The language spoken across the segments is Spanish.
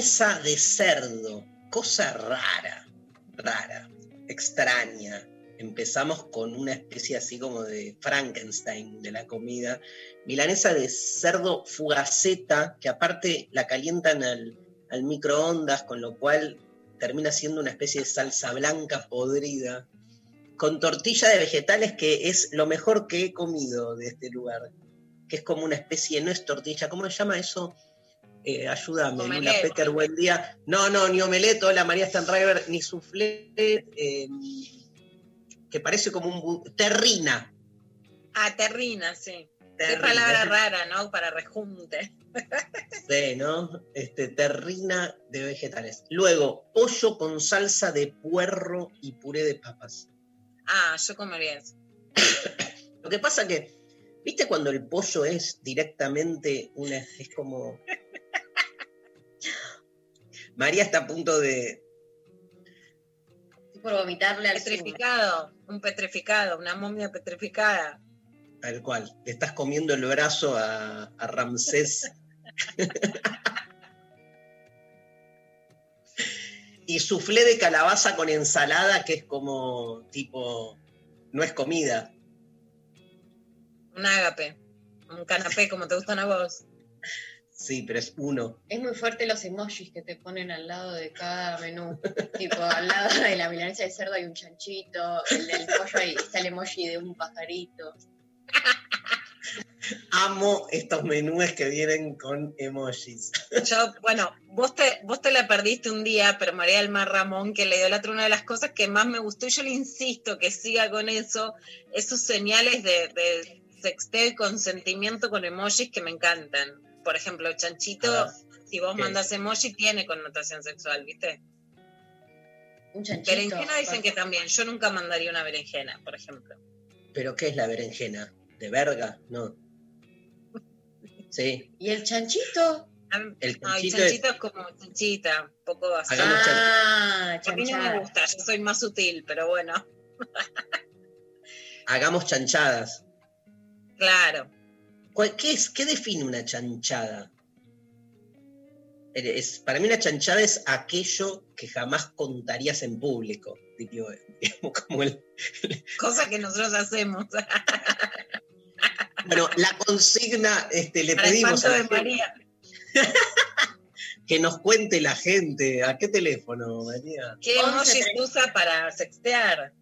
milanesa de cerdo, cosa rara, rara, extraña. Empezamos con una especie así como de Frankenstein de la comida. Milanesa de cerdo fugaceta, que aparte la calientan al, al microondas, con lo cual termina siendo una especie de salsa blanca podrida, con tortilla de vegetales, que es lo mejor que he comido de este lugar que es como una especie, no es tortilla, ¿cómo se llama eso? Eh, ayúdame, Lula Omelette. Pecker, buen día. No, no, ni omelette, hola María Stanriver, ni soufflé, eh, que parece como un... Terrina. Ah, terrina, sí. Qué palabra rara, ¿no? Para rejunte. Sí, ¿no? Este, terrina de vegetales. Luego, pollo con salsa de puerro y puré de papas. Ah, yo comería eso. Lo que pasa que, ¿viste cuando el pollo es directamente una... es como... María está a punto de, Estoy por vomitarle al. Petrificado, un petrificado, una momia petrificada. Tal cual. Le estás comiendo el brazo a, a Ramsés. y suflé de calabaza con ensalada, que es como tipo. No es comida. Un ágape. Un canapé como te gustan a vos. Sí, pero es uno. Es muy fuerte los emojis que te ponen al lado de cada menú. tipo, al lado de la milanesa de cerdo hay un chanchito, el del pollo ahí está el emoji de un pajarito. Amo estos menús que vienen con emojis. Yo, bueno, vos te, vos te la perdiste un día, pero María del Mar Ramón, que le dio la otra una de las cosas que más me gustó, y yo le insisto que siga con eso, esos señales de, de sexteo y consentimiento con emojis que me encantan. Por ejemplo, chanchito, Ah, si vos ok. mandas emoji, tiene connotación sexual, ¿viste? Un chanchito. Berenjena dicen que también. Yo nunca mandaría una berenjena, por ejemplo. ¿Pero qué es la berenjena? ¿De verga? No. Sí, ¿Y el chanchito? A mí- el no, el chanchito chanchito es- es como chanchita, un poco así. Hagamos Ah, A mí no me gusta, yo soy más sutil, pero bueno, hagamos chanchadas. claro. ¿Cuál- ¿Qué, es, ¿Qué define una chanchada? Es, para mí una chanchada es aquello que jamás contarías en público. Tipo, digamos, como el- Cosa que nosotros hacemos. bueno, la consigna este, le Para pedimos a espanto la de gente María. que nos cuente la gente. ¿A qué teléfono, María? ¿Qué 11, emoji se usa para sextear?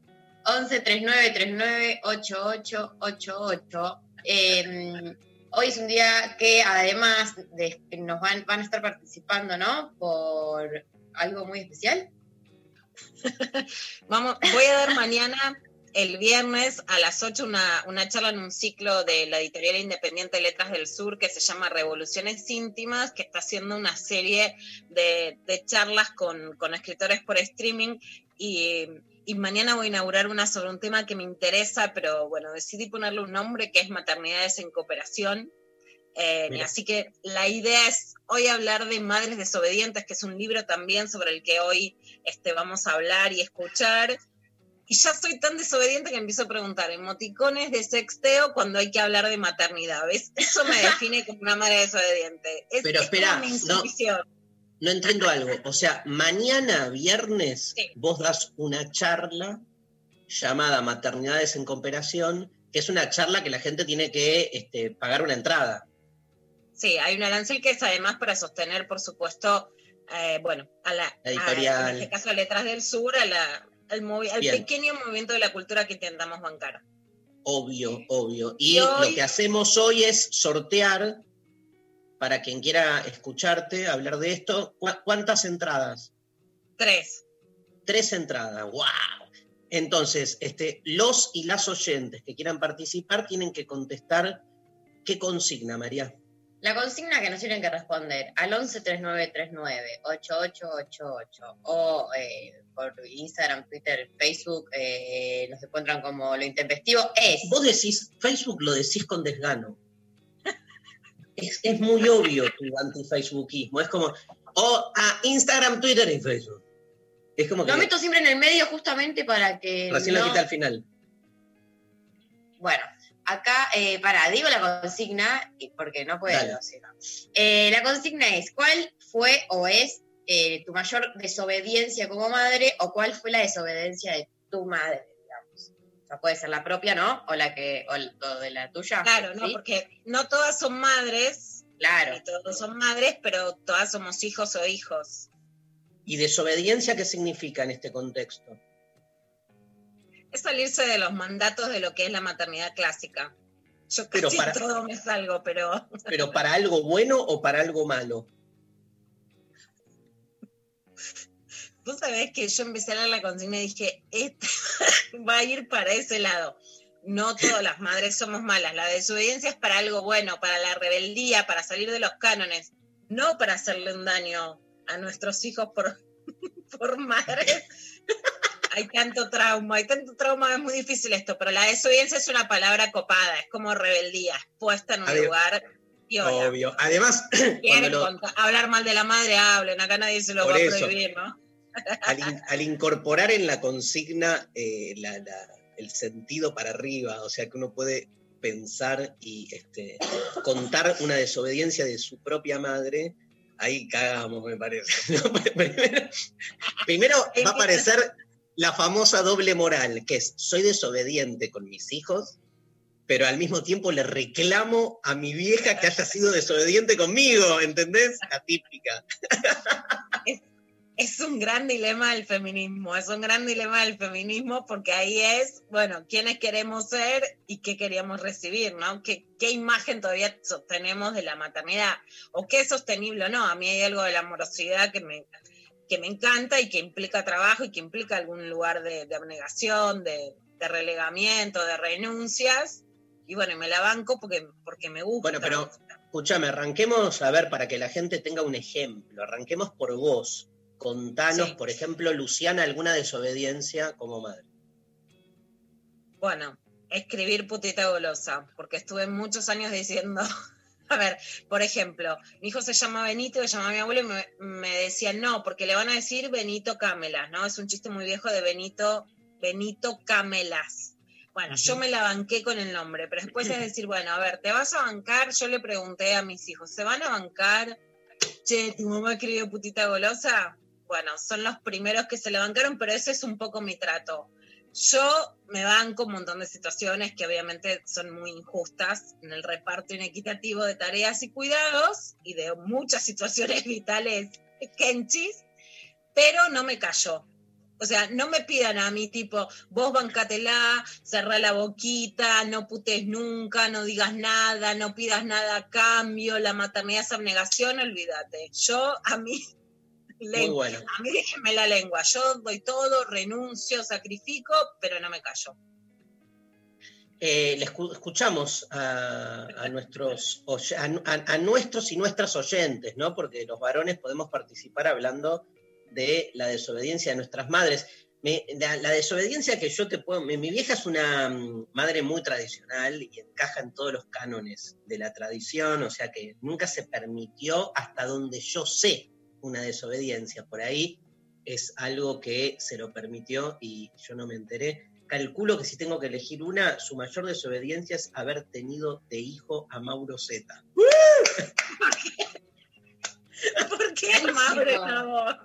11 39 39 88 88. Eh, hoy es un día que además de nos van, van a estar participando, ¿no? Por algo muy especial. Vamos, voy a dar mañana, el viernes, a las 8, una, una charla en un ciclo de la editorial independiente Letras del Sur que se llama Revoluciones Íntimas, que está haciendo una serie de, de charlas con, con escritores por streaming. Y, y mañana voy a inaugurar una sobre un tema que me interesa, pero bueno, decidí ponerle un nombre que es Maternidades en Cooperación. Eh, así que la idea es hoy hablar de Madres Desobedientes, que es un libro también sobre el que hoy este, vamos a hablar y escuchar. Y ya soy tan desobediente que empiezo a preguntar emoticones de sexteo cuando hay que hablar de maternidad. ¿Ves? Eso me define como una madre desobediente. Es, Pero es espera, mi no. No entiendo algo. O sea, mañana, viernes, Sí. vos das una charla llamada Maternidades en Cooperación, que es una charla que la gente tiene que este, pagar una entrada. Sí, hay un arancel que es además para sostener, por supuesto, eh, bueno, a la, editorial. a- en este caso a Letras del Sur, a la, el, movi- el Bien. pequeño movimiento de la cultura que intentamos bancar. Obvio, obvio. Y, Y hoy- lo que hacemos hoy es sortear, para quien quiera escucharte, hablar de esto, ¿cu- ¿cuántas entradas? Tres. Tres entradas, wow. Entonces, este, los y las oyentes que quieran participar tienen que contestar qué consigna, María. La consigna que nos tienen que responder al 11 3939 8888 o eh, por Instagram, Twitter, Facebook eh, nos encuentran como lo intempestivo es Vos decís, Facebook lo decís con desgano. Es, es muy obvio tu anti-Facebookismo. Es como, o a Instagram, Twitter y Facebook. Es como que lo meto siempre en el medio justamente para que recién no- lo quita al final. Bueno, acá, eh, para, digo la consigna, porque no puedo. Dale. si no. Eh, la consigna es, ¿cuál fue o es eh, tu mayor desobediencia como madre o cuál fue la desobediencia de tu madre, sea, puede ser la propia, ¿no? O la que, o, de la tuya. Claro, ¿no? ¿sí? Porque no todas son madres, Claro. ni todos son madres, pero todas somos hijos o hijos. ¿Y desobediencia qué significa en este contexto? Es salirse de los mandatos de lo que es la maternidad clásica. Yo Pero casi para- todo me salgo, pero ¿Pero para algo bueno o para algo malo? vos sabés que yo empecé a leer la consigna y dije, este va a ir para ese lado. No todas las madres somos malas. La desobediencia es para algo bueno, para la rebeldía, para salir de los cánones, no para hacerle un daño a nuestros hijos por, por madres. hay tanto trauma, hay tanto trauma, es muy difícil esto, pero la desobediencia es una palabra copada, es como rebeldía, puesta en un lugar. Obvio. Además, lo- hablar mal de la madre, hablen, acá nadie se lo Por va a eso. prohibir, ¿no? Al, in- al incorporar en la consigna eh, la- la- el sentido para arriba, o sea que uno puede pensar y este, contar una desobediencia de su propia madre, ahí cagamos, me parece. ¿no? Primero, primero va a aparecer la famosa doble moral, que es soy desobediente con mis hijos, pero al mismo tiempo le reclamo a mi vieja que haya sido desobediente conmigo, ¿entendés? La típica. Es un gran dilema del feminismo, es un gran dilema del feminismo porque ahí es, bueno, quiénes queremos ser y qué queríamos recibir, ¿no? ¿Qué, qué imagen todavía sostenemos de la maternidad? ¿O qué es sostenible o no? A mí hay algo de la amorosidad que me, que me encanta y que implica trabajo y que implica algún lugar de, de abnegación, de, de relegamiento, de renuncias. Y bueno, me la banco porque, porque me gusta. Bueno, pero escúchame, arranquemos a ver para que la gente tenga un ejemplo. Arranquemos por vos. Contanos, Sí. por ejemplo, Luciana, alguna desobediencia como madre. Bueno, escribir putita golosa, porque estuve muchos años diciendo, a ver, por ejemplo, mi hijo se llama Benito, le llamaba a mi abuelo y me, me decían, no, porque le van a decir Benito Camelas, ¿no? Es un chiste muy viejo de Benito, Benito Camelas. Bueno, yo me la banqué con el nombre, pero después es decir, bueno, a ver, ¿te vas a bancar? Yo le pregunté a mis hijos, ¿se van a bancar? Che, ¿tu mamá escribió putita golosa? Bueno, son los primeros que se la bancaron, pero ese es un poco mi trato. Yo me banco un montón de situaciones que obviamente son muy injustas en el reparto inequitativo de tareas y cuidados y de muchas situaciones vitales kenchis, pero no me cayó. O sea, no me pidan a mí tipo, vos bancatela, cerrá la boquita, no putes nunca, no digas nada, no pidas nada a cambio, la maternidad es abnegación, olvídate. Yo a mí Muy bueno. a mí déjenme la lengua, yo doy todo, renuncio, sacrifico, pero no me callo. Eh, escuchamos a, a nuestros, a, nuestros y nuestras oyentes, ¿no? Porque los varones podemos participar hablando de la desobediencia de nuestras madres. Me- la, la desobediencia que yo te puedo... Mi, mi vieja es una mm, madre muy tradicional y encaja en todos los cánones de la tradición, o sea que nunca se permitió, hasta donde yo sé, una desobediencia. Por ahí es algo que se lo permitió y yo no me enteré. Calculo que si tengo que elegir una, su mayor desobediencia es haber tenido de hijo a Mauro Zeta. ¿Por qué Ay, Mauro chico. la voz?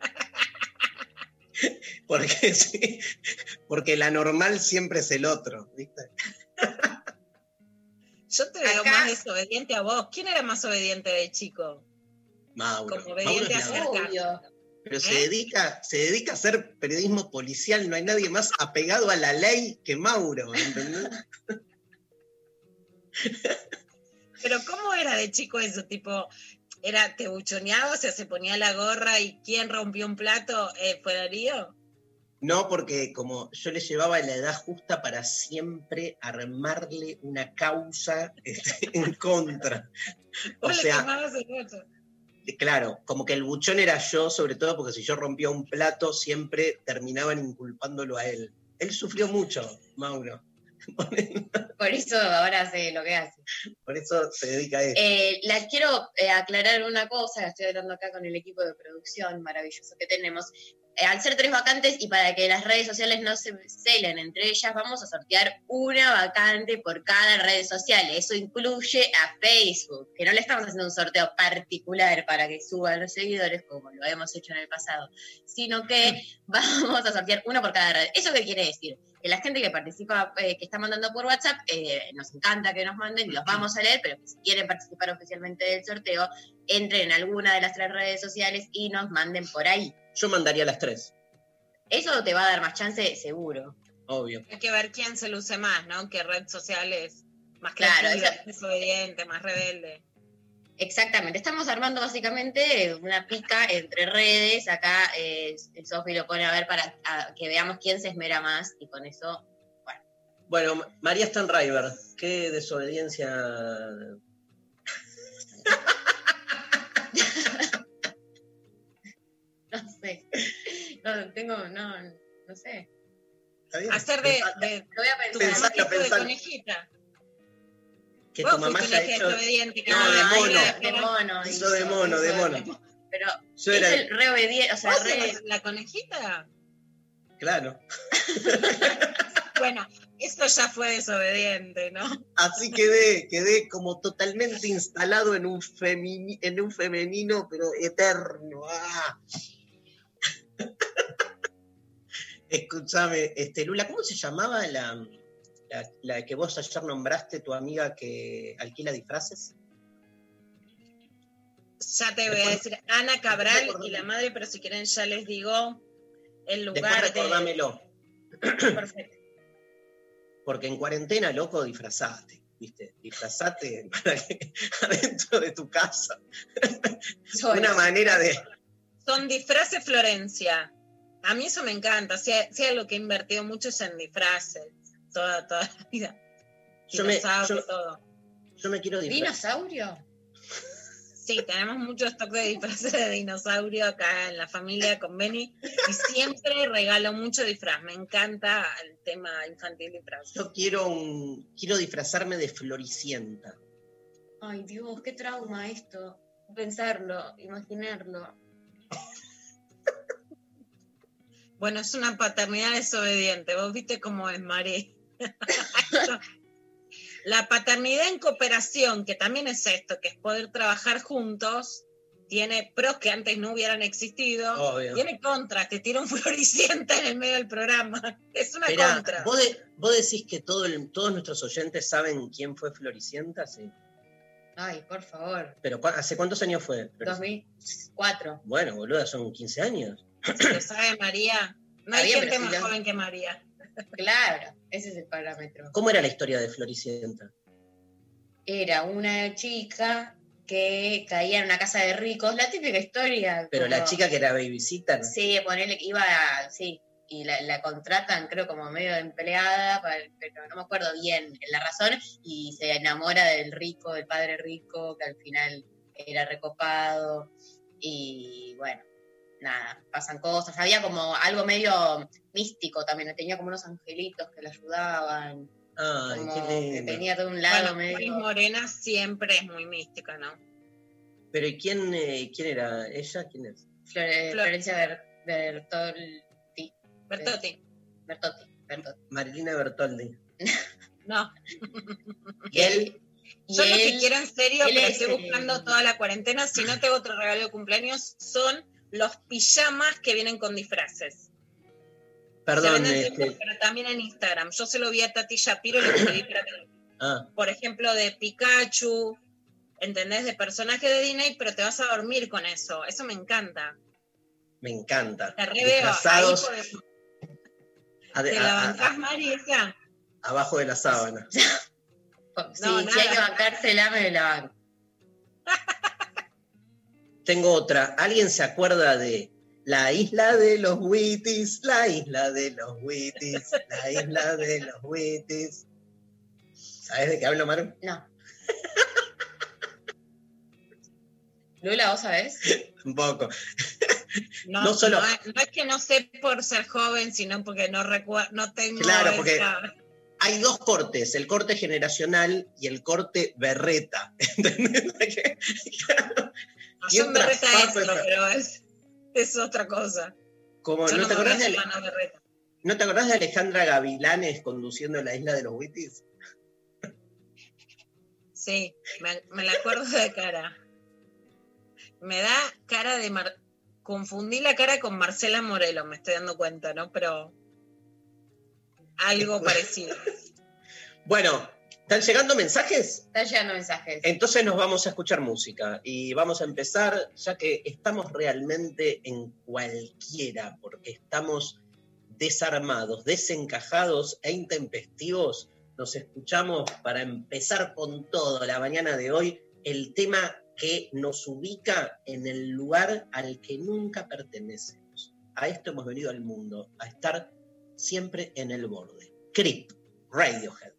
Porque sí, porque la normal siempre es el otro, ¿viste? Yo te veo Acá- más desobediente a vos. ¿Quién era más obediente de chico? Mauro. Como Mauro obediente es a la-. Pero se ¿Eh? dedica, se dedica a hacer periodismo policial, no hay nadie más apegado a la ley que Mauro, ¿entendés? Pero ¿cómo era de chico eso? Tipo, era, te buchoneaba, o sea, se ponía la gorra y ¿quién rompió un plato? Eh, ¿Fue Darío? No, porque como yo le llevaba la edad justa para siempre armarle una causa este, en contra. O Vos le sea, el voto. Claro, como que el buchón era yo, sobre todo porque si yo rompía un plato, siempre terminaban inculpándolo a él. Él sufrió mucho, Mauro. Por eso ahora hace lo que hace. Por eso se dedica a eso. Eh, la quiero eh, aclarar una cosa, estoy hablando acá con el equipo de producción maravilloso que tenemos. Eh, al ser tres vacantes y para que las redes sociales no se celen entre ellas, vamos a sortear una vacante por cada red social. Eso incluye a Facebook, que no le estamos haciendo un sorteo particular para que suban los seguidores, como lo hemos hecho en el pasado, sino que vamos a sortear una por cada red. ¿Eso qué quiere decir? Que la gente que participa, eh, que está mandando por WhatsApp, eh, nos encanta que nos manden los vamos a leer, pero que si quieren participar oficialmente del sorteo, entren en alguna de las tres redes sociales y nos manden por ahí. Yo mandaría las tres, Eso te va a dar más chance, seguro. obvio. Hay que ver quién se luce más, ¿no? ¿Qué red social es más Claro, creativa, más desobediente, más rebelde? Exactamente. Estamos armando básicamente una pica entre redes. Acá eh, Sofi lo pone a ver para a- que veamos quién se esmera más y con eso, Bueno, María Stanriver, qué desobediencia. no sé. No, tengo, no, no sé. ¿Está bien? Hacer de, de Lo voy a pensar. Pensalo, que hizo de pensalo. conejita. Que Vos tu mamá haya hecho. desobediente, que No, no, de mono. De pero- mono. Hizo de mono, de mono. Pero Yo es era el re obediente, o sea, ¿Vos re- la conejita? Claro. Bueno, esto ya fue desobediente, ¿no? Así quedé, quedé como totalmente instalado en un, femini- en un femenino, pero eterno. ¡Ah! Escúchame, este, Lula, ¿cómo se llamaba la, la, la que vos ayer nombraste, tu amiga que alquila disfraces? Ya te voy a decir Ana Cabral y la madre, pero si quieren ya les digo el Después lugar de... recordámelo, Perfecto. Porque en cuarentena, loco, disfrazate, ¿viste? Disfrazate para que adentro de tu casa. soy- Una manera de... Son disfraces Florencia. A mí eso me encanta. Si si hay algo que he invertido mucho es en disfraces. Toda, toda la vida. Yo me, yo- todo. yo me quiero disfrazar. ¿Dinosaurio? Sí, tenemos mucho stock de disfraces de dinosaurio acá en la familia con Benny y siempre regalo mucho disfraz. Me encanta el tema infantil disfraz. Yo quiero un, quiero disfrazarme de Floricienta. Ay, Dios, qué trauma esto. Pensarlo, imaginarlo. Bueno, es una paternidad desobediente. Vos viste cómo es, Mari. La paternidad en cooperación, que también es esto, que es poder trabajar juntos, tiene pros que antes no hubieran existido. Obvio. Tiene contras, te tira un floricienta en el medio del programa. Es una contra. ¿vos, de- vos decís que todo el- todos nuestros oyentes saben quién fue Floricienta? Sí. Ay, por favor. Pero ¿cu- ¿hace cuántos años fue? Floricienta? 2004. Bueno, boluda, son 15 años. Si lo sabe María. No hay gente más joven que María. Claro, ese es el parámetro. ¿Cómo era la historia de Floricienta? Era una chica que caía en una casa de ricos, la típica historia. Pero la chica que era babysitter. Sí, ponerle que iba a, sí, y la, la contratan creo como medio de empleada, pero no me acuerdo bien la razón, y se enamora del rico, del padre rico, que al final era recopado, y bueno, nada, pasan cosas. Había como algo medio místico también, tenía como unos angelitos que le ayudaban, Ay, como qué que venía de un lado Bueno, medio... Morena siempre es muy mística, ¿no? Pero ¿y quién, eh, quién era ella? ¿Quién es? Flore- Flor- Florencia Ber- Bertolti, Bertotti. Bertotti, Bertotti. Marilina Bertoldi. No. ¿Y él? Y Yo lo que quiero en serio, pero es, estoy buscando toda la cuarentena, si no tengo otro regalo de cumpleaños, son los pijamas que vienen con disfraces. Perdón, se venden en este, pero también en Instagram. Yo se lo vi a Tati Shapiro y le pedí para ah, por ejemplo, de Pikachu, ¿entendés? De personaje de Disney, pero te vas a dormir con eso. Eso me encanta. Me encanta. Te reveo. ¿Te la bancás, Mari, esa? abajo de la sábana. Sí, No, si hay nada. que bancársela, me la banco. Tengo otra. ¿Alguien se acuerda de la isla de los Witties? La isla de los Witties. La isla de los Witties. ¿Sabes de qué hablo, Maru? No. Lula, ¿vos sabés? Un poco. No, No solo- no es, que no sé por ser joven, sino porque no recuerdo, no tengo Claro, porque- esa- Hay dos cortes, el corte generacional y el corte berreta. ¿Entendés? No, yo papa entro, esa- pero es, es otra cosa. Como, ¿no, no te me acordás de. ¿No te acordás de Alejandra Gavilanes conduciendo la isla de los Witties? Sí, me, me la acuerdo de cara. Me da cara de Mar... Confundí la cara con Marcela Morelo, me estoy dando cuenta, ¿no? Pero algo parecido. Bueno, ¿están llegando mensajes? Están llegando mensajes. Entonces nos vamos a escuchar música y vamos a empezar, ya que estamos realmente en cualquiera, porque estamos desarmados, desencajados e intempestivos. Nos escuchamos para empezar con todo la mañana de hoy, el tema que nos ubica en el lugar al que nunca pertenecemos. A esto hemos venido al mundo, a estar siempre en el borde. Creep, Radiohead.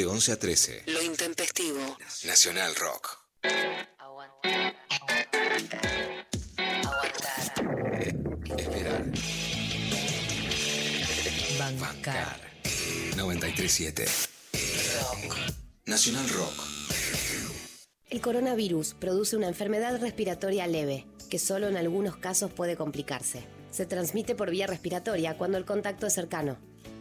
De 11 a 13. Lo intempestivo. Nacional Rock. Aguantar. Aguantar. Esperar. Bancar. 937. Rock. Nacional Rock. El coronavirus produce una enfermedad respiratoria leve, que solo en algunos casos puede complicarse. Se transmite por vía respiratoria cuando el contacto es cercano.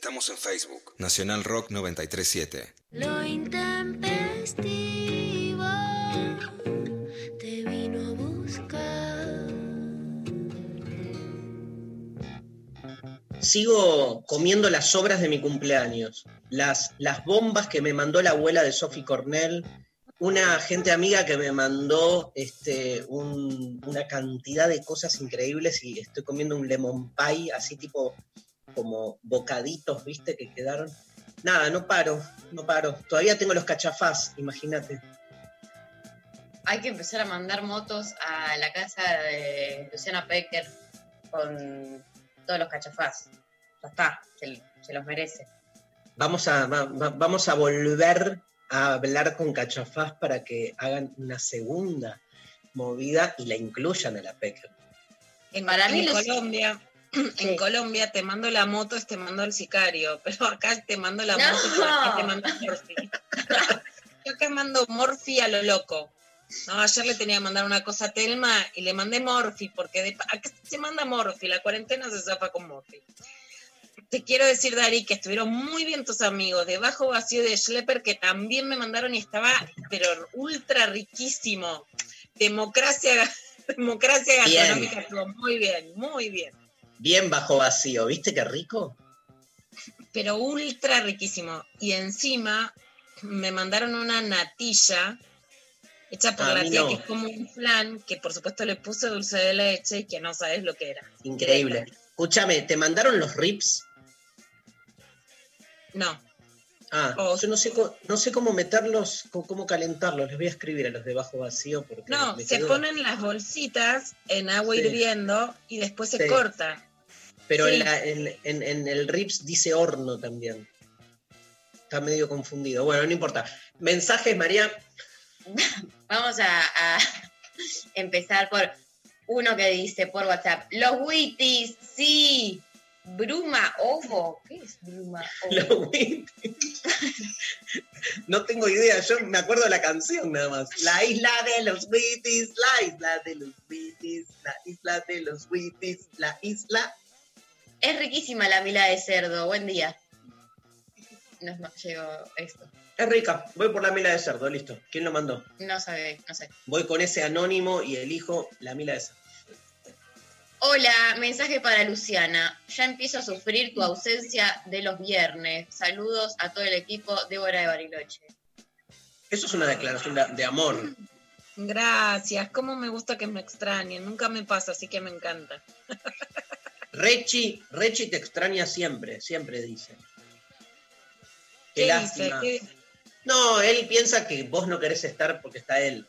Estamos en Facebook. Nacional Rock 937. Lo intempestivo te vino a buscar. Sigo comiendo las sobras de mi cumpleaños. Las, las bombas que me mandó la abuela de Sophie Cornell. Una gente amiga que me mandó este, un- una cantidad de cosas increíbles y estoy comiendo un lemon pie, así tipo como bocaditos, ¿viste? Que quedaron. Nada, no paro, no paro. Todavía tengo los cachafás, imagínate. Hay que empezar a mandar motos a la casa de Luciana Pecker con todos los cachafás. Ya está, se, se los merece. Vamos a, va- va- vamos a volver a hablar con Cachafaz para que hagan una segunda movida y la incluyan a la PEC. En, Para mí en los- Colombia, Sí. en Colombia te mando la moto, es te mando el sicario, pero acá te mando la No. moto, acá te mando Morphy. Yo acá mando Morphy a lo loco. No, ayer le tenía que mandar una cosa a Telma y le mandé Morphy, porque de, acá se manda Morphy, la cuarentena se zafa con Morphy. Te quiero decir, Dari, que estuvieron muy bien tus amigos de Bajo Vacío de Schlepper, que también me mandaron y estaba, pero ultra riquísimo. Democracia, democracia gastronómica, estuvo muy bien, muy bien. Bien bajo vacío, ¿viste qué rico? pero ultra riquísimo. Y encima me mandaron una natilla hecha por la tía, no. que es como un flan, que por supuesto le puse dulce de leche y que no sabes lo que era. Increíble. Escúchame, ¿te mandaron los rips? No, Ah, Oh. yo no sé, cómo, no sé cómo meterlos, cómo, calentarlos. Les voy a escribir a los de bajo vacío porque no, se ponen las bolsitas en agua Sí. hirviendo y después se Sí. corta. Pero sí. en, la- en- en- en el rips dice horno también. Está medio confundido. Bueno, no importa. Mensajes, María. Vamos a, a empezar por uno que dice por WhatsApp. Los Witties, sí. Bruma Ovo. ¿Qué es Bruma Ovo? Los Witties. No tengo idea, yo me acuerdo de la canción nada más. La isla de los Witties, la isla de los Witties, la isla de los Witties, la isla. Es riquísima la mila de cerdo. Buen día. Nos llegó esto. Es rica, voy por la mila de cerdo, listo. ¿Quién lo mandó? No sabe, no sé. Voy con ese anónimo y elijo la mila de cerdo. Hola, mensaje para Luciana. Ya empiezo a sufrir tu ausencia de los viernes. Saludos a todo el equipo Débora de Bariloche. Eso es una declaración de, de amor. Gracias, cómo me gusta que me extrañen, nunca me pasa, así que me encanta. Rechi, Rechi te extraña siempre, siempre dice. Qué, ¿Qué lástima. dice? ¿Qué- No, él piensa que vos no querés estar porque está él.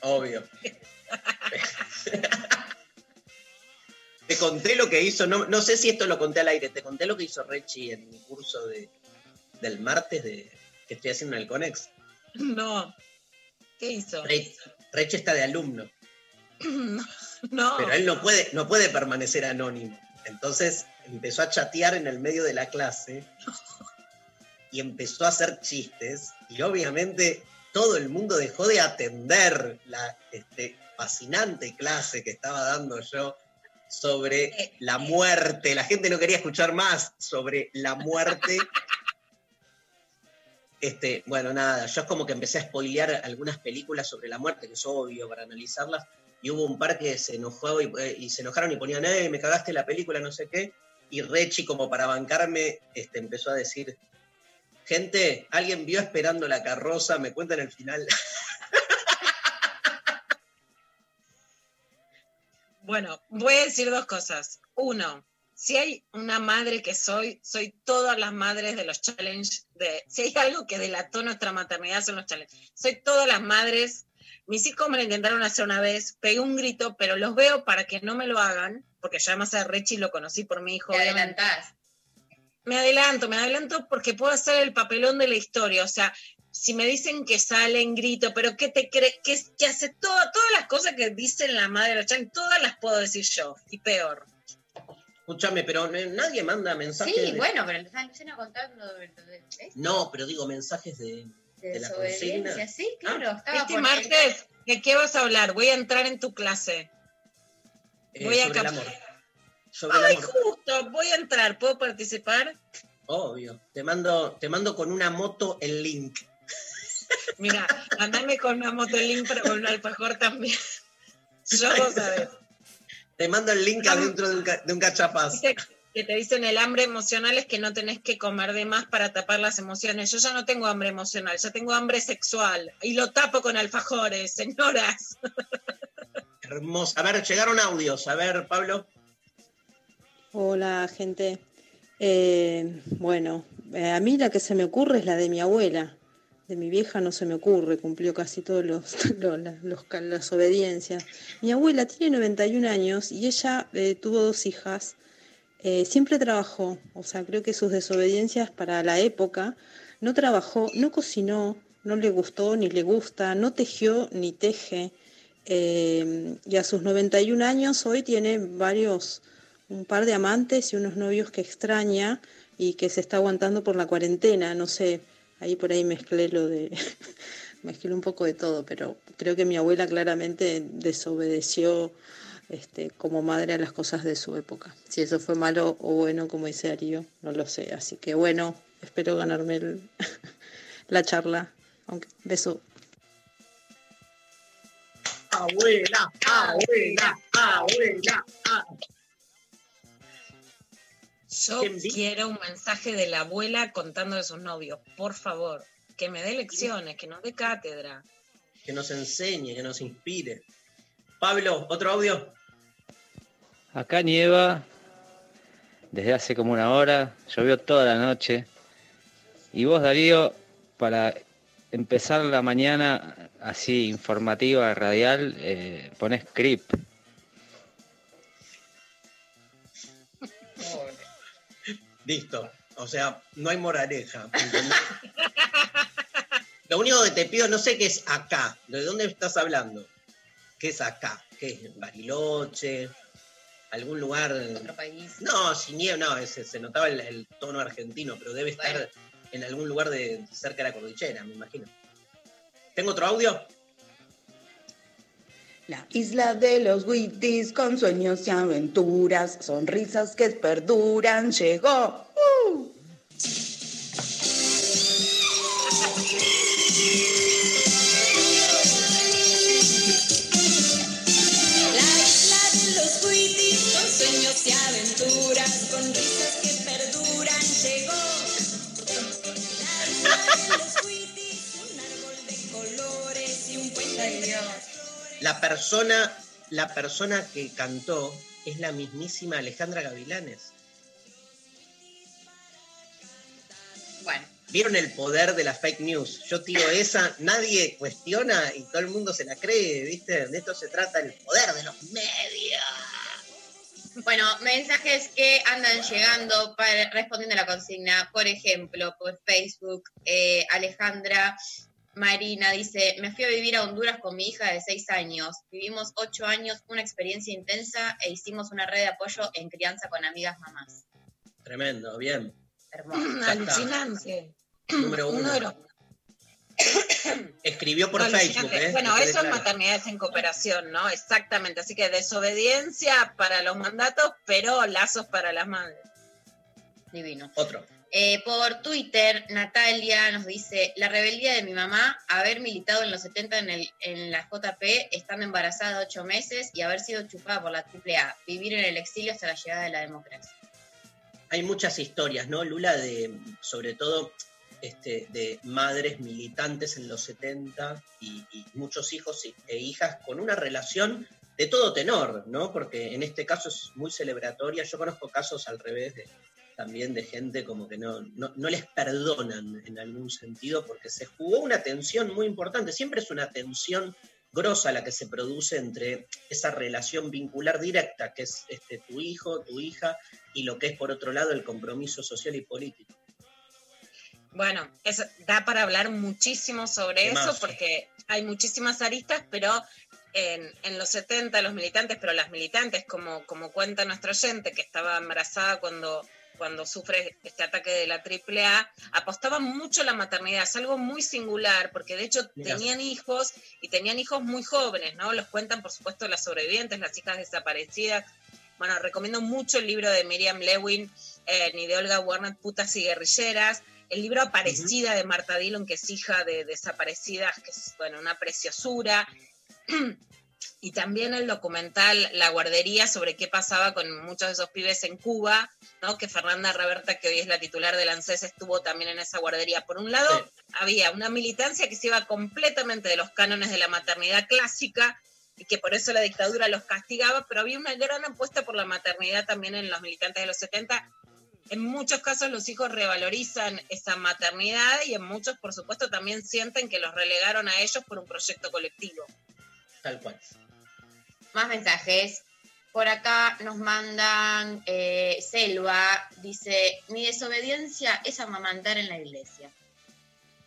Obvio. te conté lo que hizo, no, no sé si esto lo conté al aire, te conté lo que hizo Rechi en mi curso de, del martes de, que estoy haciendo en el Conex. No. ¿Qué hizo? Re- Rechi está de alumno, No. pero él no puede, no puede permanecer anónimo. Entonces empezó a chatear en el medio de la clase y empezó a hacer chistes y obviamente todo el mundo dejó de atender la, este, fascinante clase que estaba dando yo sobre Eh, la muerte. La gente no quería escuchar más sobre la muerte. Este, bueno, nada, yo es como que empecé a spoilear algunas películas sobre la muerte, que es obvio para analizarlas, y hubo un par que se enojó y, eh, y se enojaron y ponían, eh, me cagaste la película, no sé qué, y Rechi, como para bancarme, este, empezó a decir, gente, alguien vio esperando la carroza, me cuentan el final. Bueno, voy a decir dos cosas. Uno, si hay una madre que soy, soy todas las madres de los challenges. De, si hay algo que delató nuestra maternidad son los challenges. Soy todas las madres. Mis hijos me lo intentaron hacer una vez, pegué un grito, pero los veo para que no me lo hagan, porque ya además a Rechi lo conocí por mi hijo. Te adelantás. Me adelanto, me adelanto porque puedo hacer el papelón de la historia. O sea, si me dicen que sale en grito, pero ¿qué te cree? Que, que hace todo- todas las cosas que dicen la madre de los challenges, todas las puedo decir yo, y peor. Escúchame, pero nadie manda mensajes. Sí, de- bueno, pero está Luciana contando de- No, pero digo mensajes de... de la consigna. Sí, claro. estaba Este martes, ¿de qué vas a hablar? Voy a entrar en tu clase. eh, Voy a el cap- amor. Sobre el Ay, amor. justo, voy a entrar. ¿Puedo participar? Obvio. Te mando, te mando con una moto el link. Mira, andame con una moto el link para con un alfajor también. Yo vos sabés. Te mando el link Ah. adentro de un, de un cachapaz. Que te dicen el hambre emocional es que no tenés que comer de más para tapar las emociones. Yo ya no tengo hambre emocional, ya tengo hambre sexual. Y lo tapo con alfajores, señoras. Hermoso. A ver, llegaron audios. A ver, Pablo. Hola, gente. Eh, bueno, eh, a mí la que se me ocurre es la de mi abuela. De mi vieja no se me ocurre, cumplió casi todos los, los- las obediencias. Mi abuela tiene 91 años y ella eh, tuvo dos hijas. Eh, siempre trabajó, o sea, creo que sus desobediencias para la época no trabajó, no cocinó, no le gustó ni le gusta, no tejió ni teje. Eh, y a sus 91 años hoy tiene varios un par de amantes y unos novios que extraña y que se está aguantando por la cuarentena. No sé, ahí por ahí mezclé lo de. mezclé un poco de todo, pero creo que mi abuela claramente desobedeció este, como madre a las cosas de su época. Si eso fue malo o bueno, como dice Darío, no lo sé. Así que bueno, espero ganarme el- la charla. Aunque, beso. Abuela, abuela, abuela. ah. Yo quiero un mensaje de la abuela contando de sus novios. Por favor, que me dé lecciones, que nos dé cátedra. Que nos enseñe, que nos inspire. Pablo, otro audio. Acá nieva desde hace como una hora, llovió toda la noche. Y vos, Darío, para empezar la mañana así informativa, radial, eh, ponés creep. Listo. O sea, no hay moraleja. Lo único que te pido, no sé qué es acá. ¿De dónde estás hablando? ¿Qué es acá? ¿Qué es Bariloche? ¿Algún lugar? Otro país. No, sin nieve, no, ese- se notaba el, el tono argentino, pero debe estar Bueno. en algún lugar de cerca de la cordillera, me imagino. ¿Tengo otro audio? La isla de los Wittis con sueños y aventuras, sonrisas que perduran, llegó. La persona, la persona que cantó es la mismísima Alejandra Gavilanes. Bueno, ¿Vieron el poder de la fake news? Yo tiro esa, nadie cuestiona y todo el mundo se la cree, ¿viste? De esto se trata el poder de los medios. Bueno, mensajes que andan llegando para, respondiendo a la consigna. Por ejemplo, por Facebook, eh, Alejandra Marina dice, me fui a vivir a Honduras con mi hija de seis años. Vivimos ocho años, una experiencia intensa e hicimos una red de apoyo en crianza con amigas mamás. Tremendo, bien. Hermoso. Alucinante. Número uno. Uno de los, Escribió por No, Facebook. ¿eh? Bueno, eso es maternidades en cooperación, ¿no? Exactamente. Así que desobediencia para los mandatos, pero lazos para las madres. Divino. Otro. Eh, por Twitter, Natalia nos dice, la rebeldía de mi mamá, haber militado en los 70 en, el, en la JP, estando embarazada de ocho meses y haber sido chupada por la AAA, vivir en el exilio hasta la llegada de la democracia. Hay muchas historias, ¿no, Lula? De, sobre todo, este, de madres militantes en los 70 y, muchos hijos e hijas con una relación de todo tenor, ¿no? Porque en este caso es muy celebratoria. Yo conozco casos al revés de, también de gente como que no, no, no les perdonan en algún sentido porque se jugó una tensión muy importante. Siempre es una tensión grosa la que se produce entre esa relación vincular directa, que es este, tu hijo, tu hija, y lo que es por otro lado el compromiso social y político. Bueno, eso da para hablar muchísimo sobre ¿Qué eso más? porque hay muchísimas aristas, pero en, en los 70 los militantes, pero las militantes, como, como cuenta nuestro oyente, que estaba embarazada cuando, cuando sufre este ataque de la AAA, apostaban mucho a la maternidad. Es algo muy singular, porque de hecho Mirá. tenían hijos y tenían hijos muy jóvenes, ¿no? Los cuentan, por supuesto, las sobrevivientes, las hijas desaparecidas. Bueno, recomiendo mucho el libro de Miriam Lewin eh, ni de Olga Warner, Putas y Guerrilleras. El libro Aparecida de Marta Dillon, que es hija de desaparecidas, que es bueno, una preciosura. Y también el documental La Guardería sobre qué pasaba con muchos de esos pibes en Cuba, ¿no? que Fernanda Reberta, que hoy es la titular del ANSES, estuvo también en esa guardería. Por un lado, había una militancia que se iba completamente de los cánones de la maternidad clásica y que por eso la dictadura los castigaba, pero había una gran apuesta por la maternidad también en los militantes de los 70. En muchos casos los hijos revalorizan esa maternidad y en muchos, por supuesto, también sienten que los relegaron a ellos por un proyecto colectivo. Tal cual. Más mensajes. Por acá nos mandan eh, Selva, dice, mi desobediencia es amamantar en la iglesia.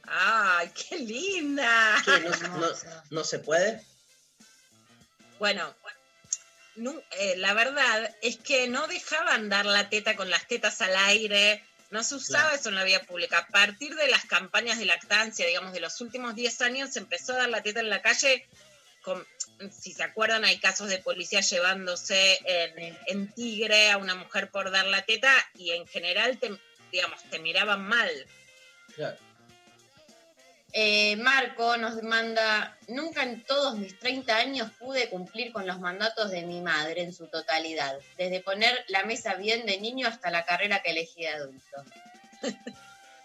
¡Ay, qué linda! ¿Qué? ¿No, no- no se puede? Bueno, nu- eh, la verdad es que no dejaban dar la teta con las tetas al aire, no se usaba eso en la vía pública. A partir de las campañas de lactancia, digamos, de los últimos 10 años, se empezó a dar la teta en la calle. Con, si se acuerdan, hay casos de policía llevándose en, en Tigre a una mujer por dar la teta y en general, te, digamos, te miraban mal. Claro. Eh, Marco nos manda, nunca en todos mis 30 años pude cumplir con los mandatos de mi madre en su totalidad, desde poner la mesa bien de niño hasta la carrera que elegí de adulto.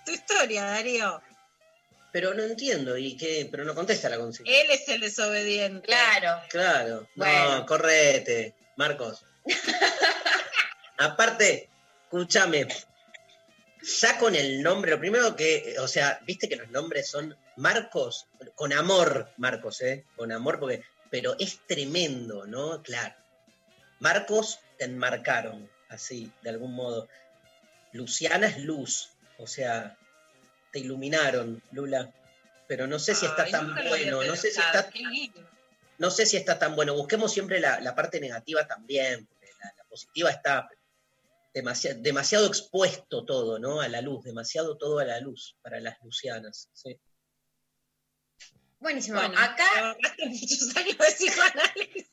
Tu historia, Darío. Pero no entiendo, ¿y qué? Pero no contesta la consigna. Él es el desobediente. Claro. Claro. Bueno. No, correte, Marcos. Aparte, escúchame. Ya con el nombre, lo primero que, o sea, viste que los nombres son Marcos, con amor, Marcos, ¿eh? Con amor, porque, pero es tremendo, ¿no? Claro. Marcos te enmarcaron, así, de algún modo. Luciana es luz, o sea, te iluminaron, Lula. Pero no sé si está Ay, tan bueno, no sé si está no sé si está tan bueno. Busquemos siempre la, la parte negativa también, porque la, la positiva está demasiado, demasiado expuesto todo, ¿no? A la luz, demasiado todo a la luz para las lucianas. sí. Buenísimo. Bueno, Acá muchos años de psicoanálisis.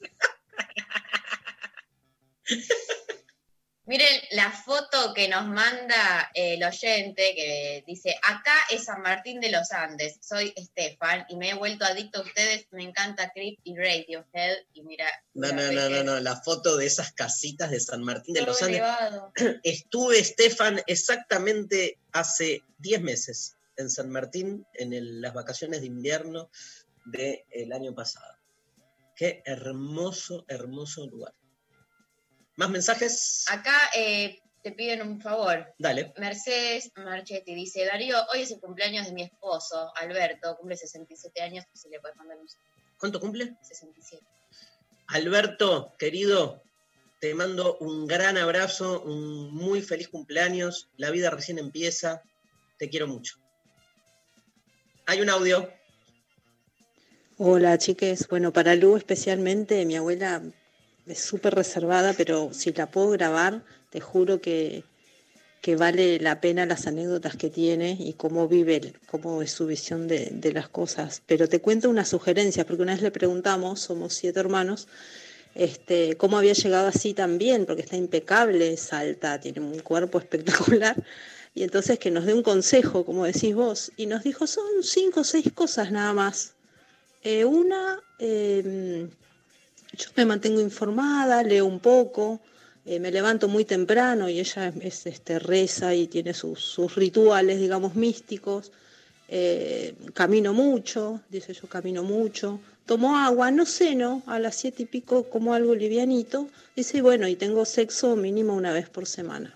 Miren la foto que nos manda eh, el oyente que dice, acá es San Martín de los Andes, soy Estefan y me he vuelto adicto a ustedes, me encanta Creep y Radiohead y mira... No, no, no, no, no, la foto de esas casitas de San Martín de los Andes. Estuve, Estefan, exactamente hace 10 meses en San Martín, en el- las vacaciones de invierno del año pasado. Qué hermoso, hermoso lugar. ¿Más mensajes? Acá eh, te piden un favor. Dale. Mercedes Marchetti dice, Darío, hoy es el cumpleaños de mi esposo, Alberto, cumple 67 años, si le puedes mandar un ¿Cuánto cumple? 67. Alberto, querido, te mando un gran abrazo, un muy feliz cumpleaños. La vida recién empieza. Te quiero mucho. Hay un audio. Hola, chiques. Bueno, para Lu especialmente, mi abuela es súper reservada, pero si la puedo grabar, te juro que, que vale la pena las anécdotas que tiene y cómo vive, cómo es su visión de, de las cosas. Pero te cuento una sugerencia, porque una vez le preguntamos, somos siete hermanos, este, cómo había llegado así también, porque está impecable, es alta, tiene un cuerpo espectacular. Y entonces que nos dé un consejo, como decís vos, y nos dijo, son cinco o seis cosas nada más. Eh, una, eh, yo me mantengo informada, leo un poco, eh, me levanto muy temprano y ella es, este, reza y tiene sus, sus rituales, digamos, místicos. Eh, camino mucho, dice yo camino mucho, tomo agua, no ceno, a las siete y pico como algo livianito, dice, y bueno, y tengo sexo mínimo una vez por semana.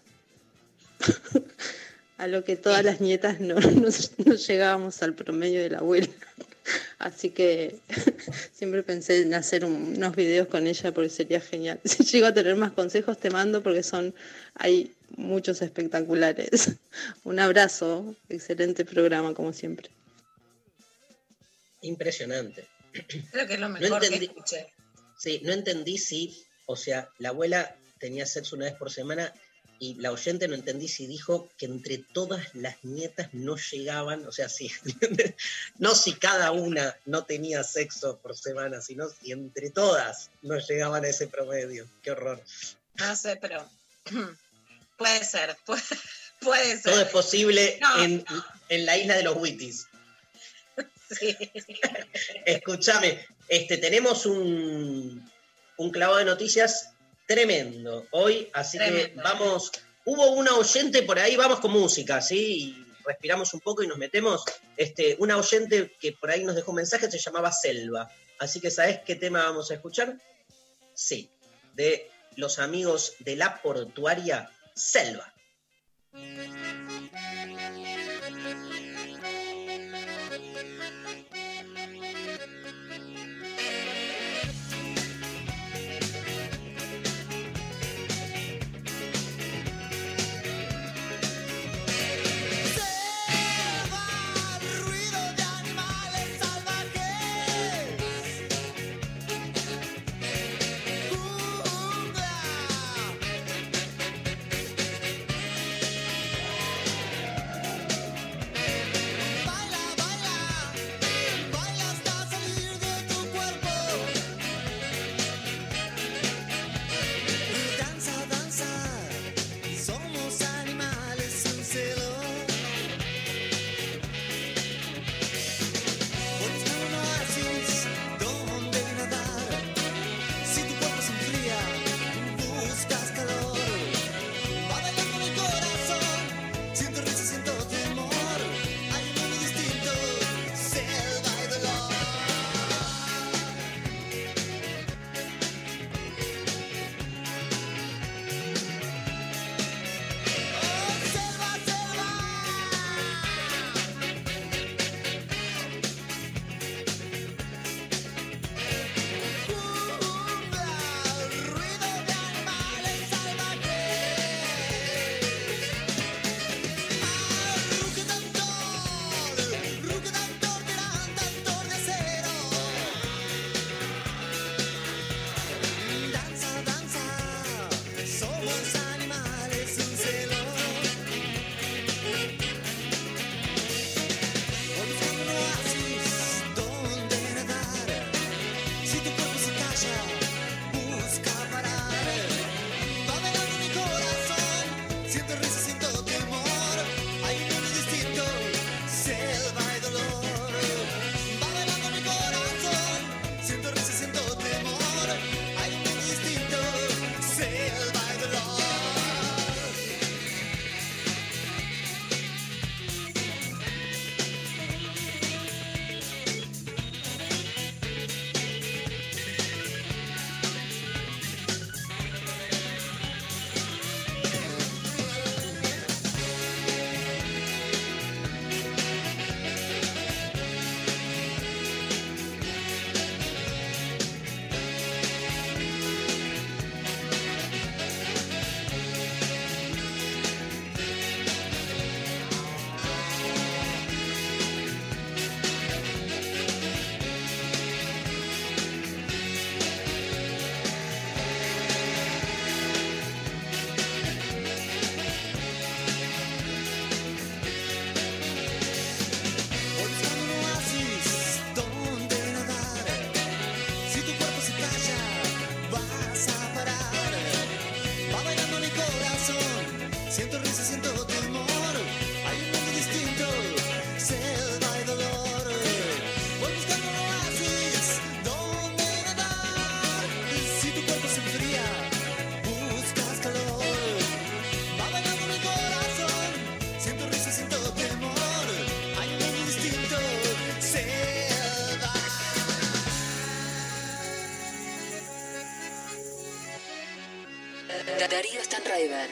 a lo que todas las nietas no, no, no llegábamos al promedio de la abuela. Así que siempre pensé en hacer un- unos videos con ella porque sería genial. Si llego a tener más consejos te mando porque son, hay muchos espectaculares. Un abrazo, excelente programa como siempre. Impresionante. Creo que es lo No mejor que escuché. Sí, no entendí si, o sea, la abuela tenía sexo una vez por semana y la oyente no entendí si dijo que entre todas las nietas no llegaban, o sea, si, no si cada una no tenía sexo por semana, sino si entre todas no llegaban a ese promedio. Qué horror. No sé, pero puede ser, puede, puede ser. Todo es posible No. en, en la isla de los Wittis. Sí. Escúchame, este, tenemos un, un clavado de noticias tremendo hoy, así que vamos. Hubo una oyente por ahí, vamos con música, ¿sí? Y respiramos un poco y nos metemos. Este, una oyente que por ahí nos dejó un mensaje se llamaba Selva. Así que, ¿sabes qué tema vamos a escuchar? Sí, de los amigos de la portuaria Selva.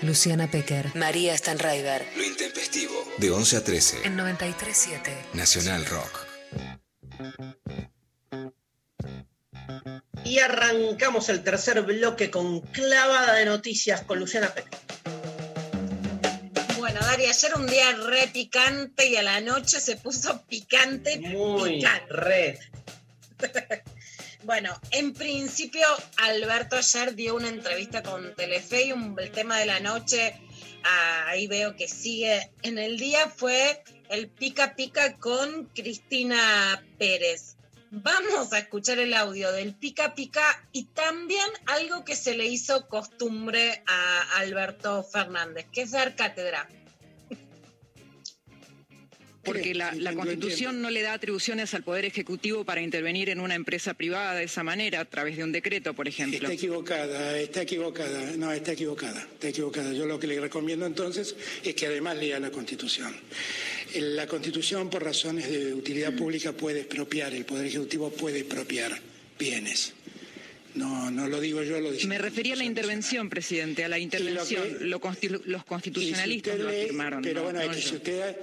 Luciana Pecker. María Stanraiver. Lo intempestivo. De 11 a 13. En 93.7. Nacional Rock. Y arrancamos el tercer bloque con clavada de noticias con Luciana Peck. Bueno, Dari, ayer un día re picante y a la noche se puso picante, Muy picante. red. Bueno, en principio, Alberto ayer dio una entrevista con Telefe y un- el tema de la noche, ah, ahí veo que sigue en el día, fue el pica pica con Cristina Pérez. Vamos a escuchar el audio del pica pica y también algo que se le hizo costumbre a Alberto Fernández, que es dar cátedra. Porque la, la Constitución no le da atribuciones al Poder Ejecutivo para intervenir en una empresa privada de esa manera, a través de un decreto, por ejemplo. Está equivocada, está equivocada, no, está equivocada, está equivocada. Yo lo que le recomiendo entonces es que además lea la Constitución. La Constitución, por razones de utilidad pública, puede expropiar, el Poder Ejecutivo puede expropiar bienes. No, no lo digo yo, lo dice. Me refería a la intervención, presidente, a la intervención. que- Lo constitu- los si constitucionalistas lo afirmaron. Pero no- bueno, no es que si usted.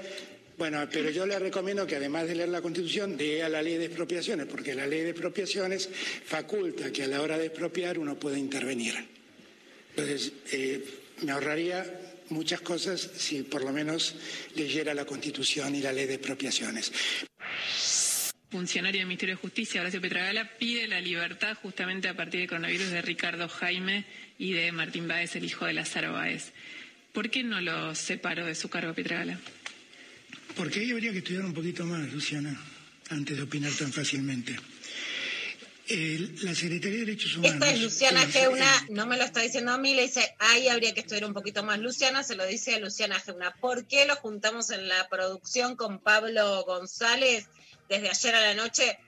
Bueno, pero yo le recomiendo que además de leer la Constitución, lea la ley de expropiaciones, porque la ley de expropiaciones faculta que a la hora de expropiar uno puede intervenir. Entonces, eh, me ahorraría muchas cosas si por lo menos leyera la Constitución y la ley de expropiaciones. funcionario del Ministerio de Justicia, Horacio Petragala, pide la libertad justamente a partir del coronavirus de Ricardo Jaime y de Martín Báez, el hijo de Lázaro Báez. ¿Por qué no lo separó de su cargo Petragala? Porque ahí habría que estudiar un poquito más, Luciana, antes de opinar tan fácilmente. La Secretaría de Derechos Humanos. Esta es Luciana Geuna, no me lo está diciendo a mí, le dice, ahí habría que estudiar un poquito más. Luciana se lo dice a Luciana Geuna. ¿Por qué lo juntamos en la producción con Pablo González desde ayer a la noche?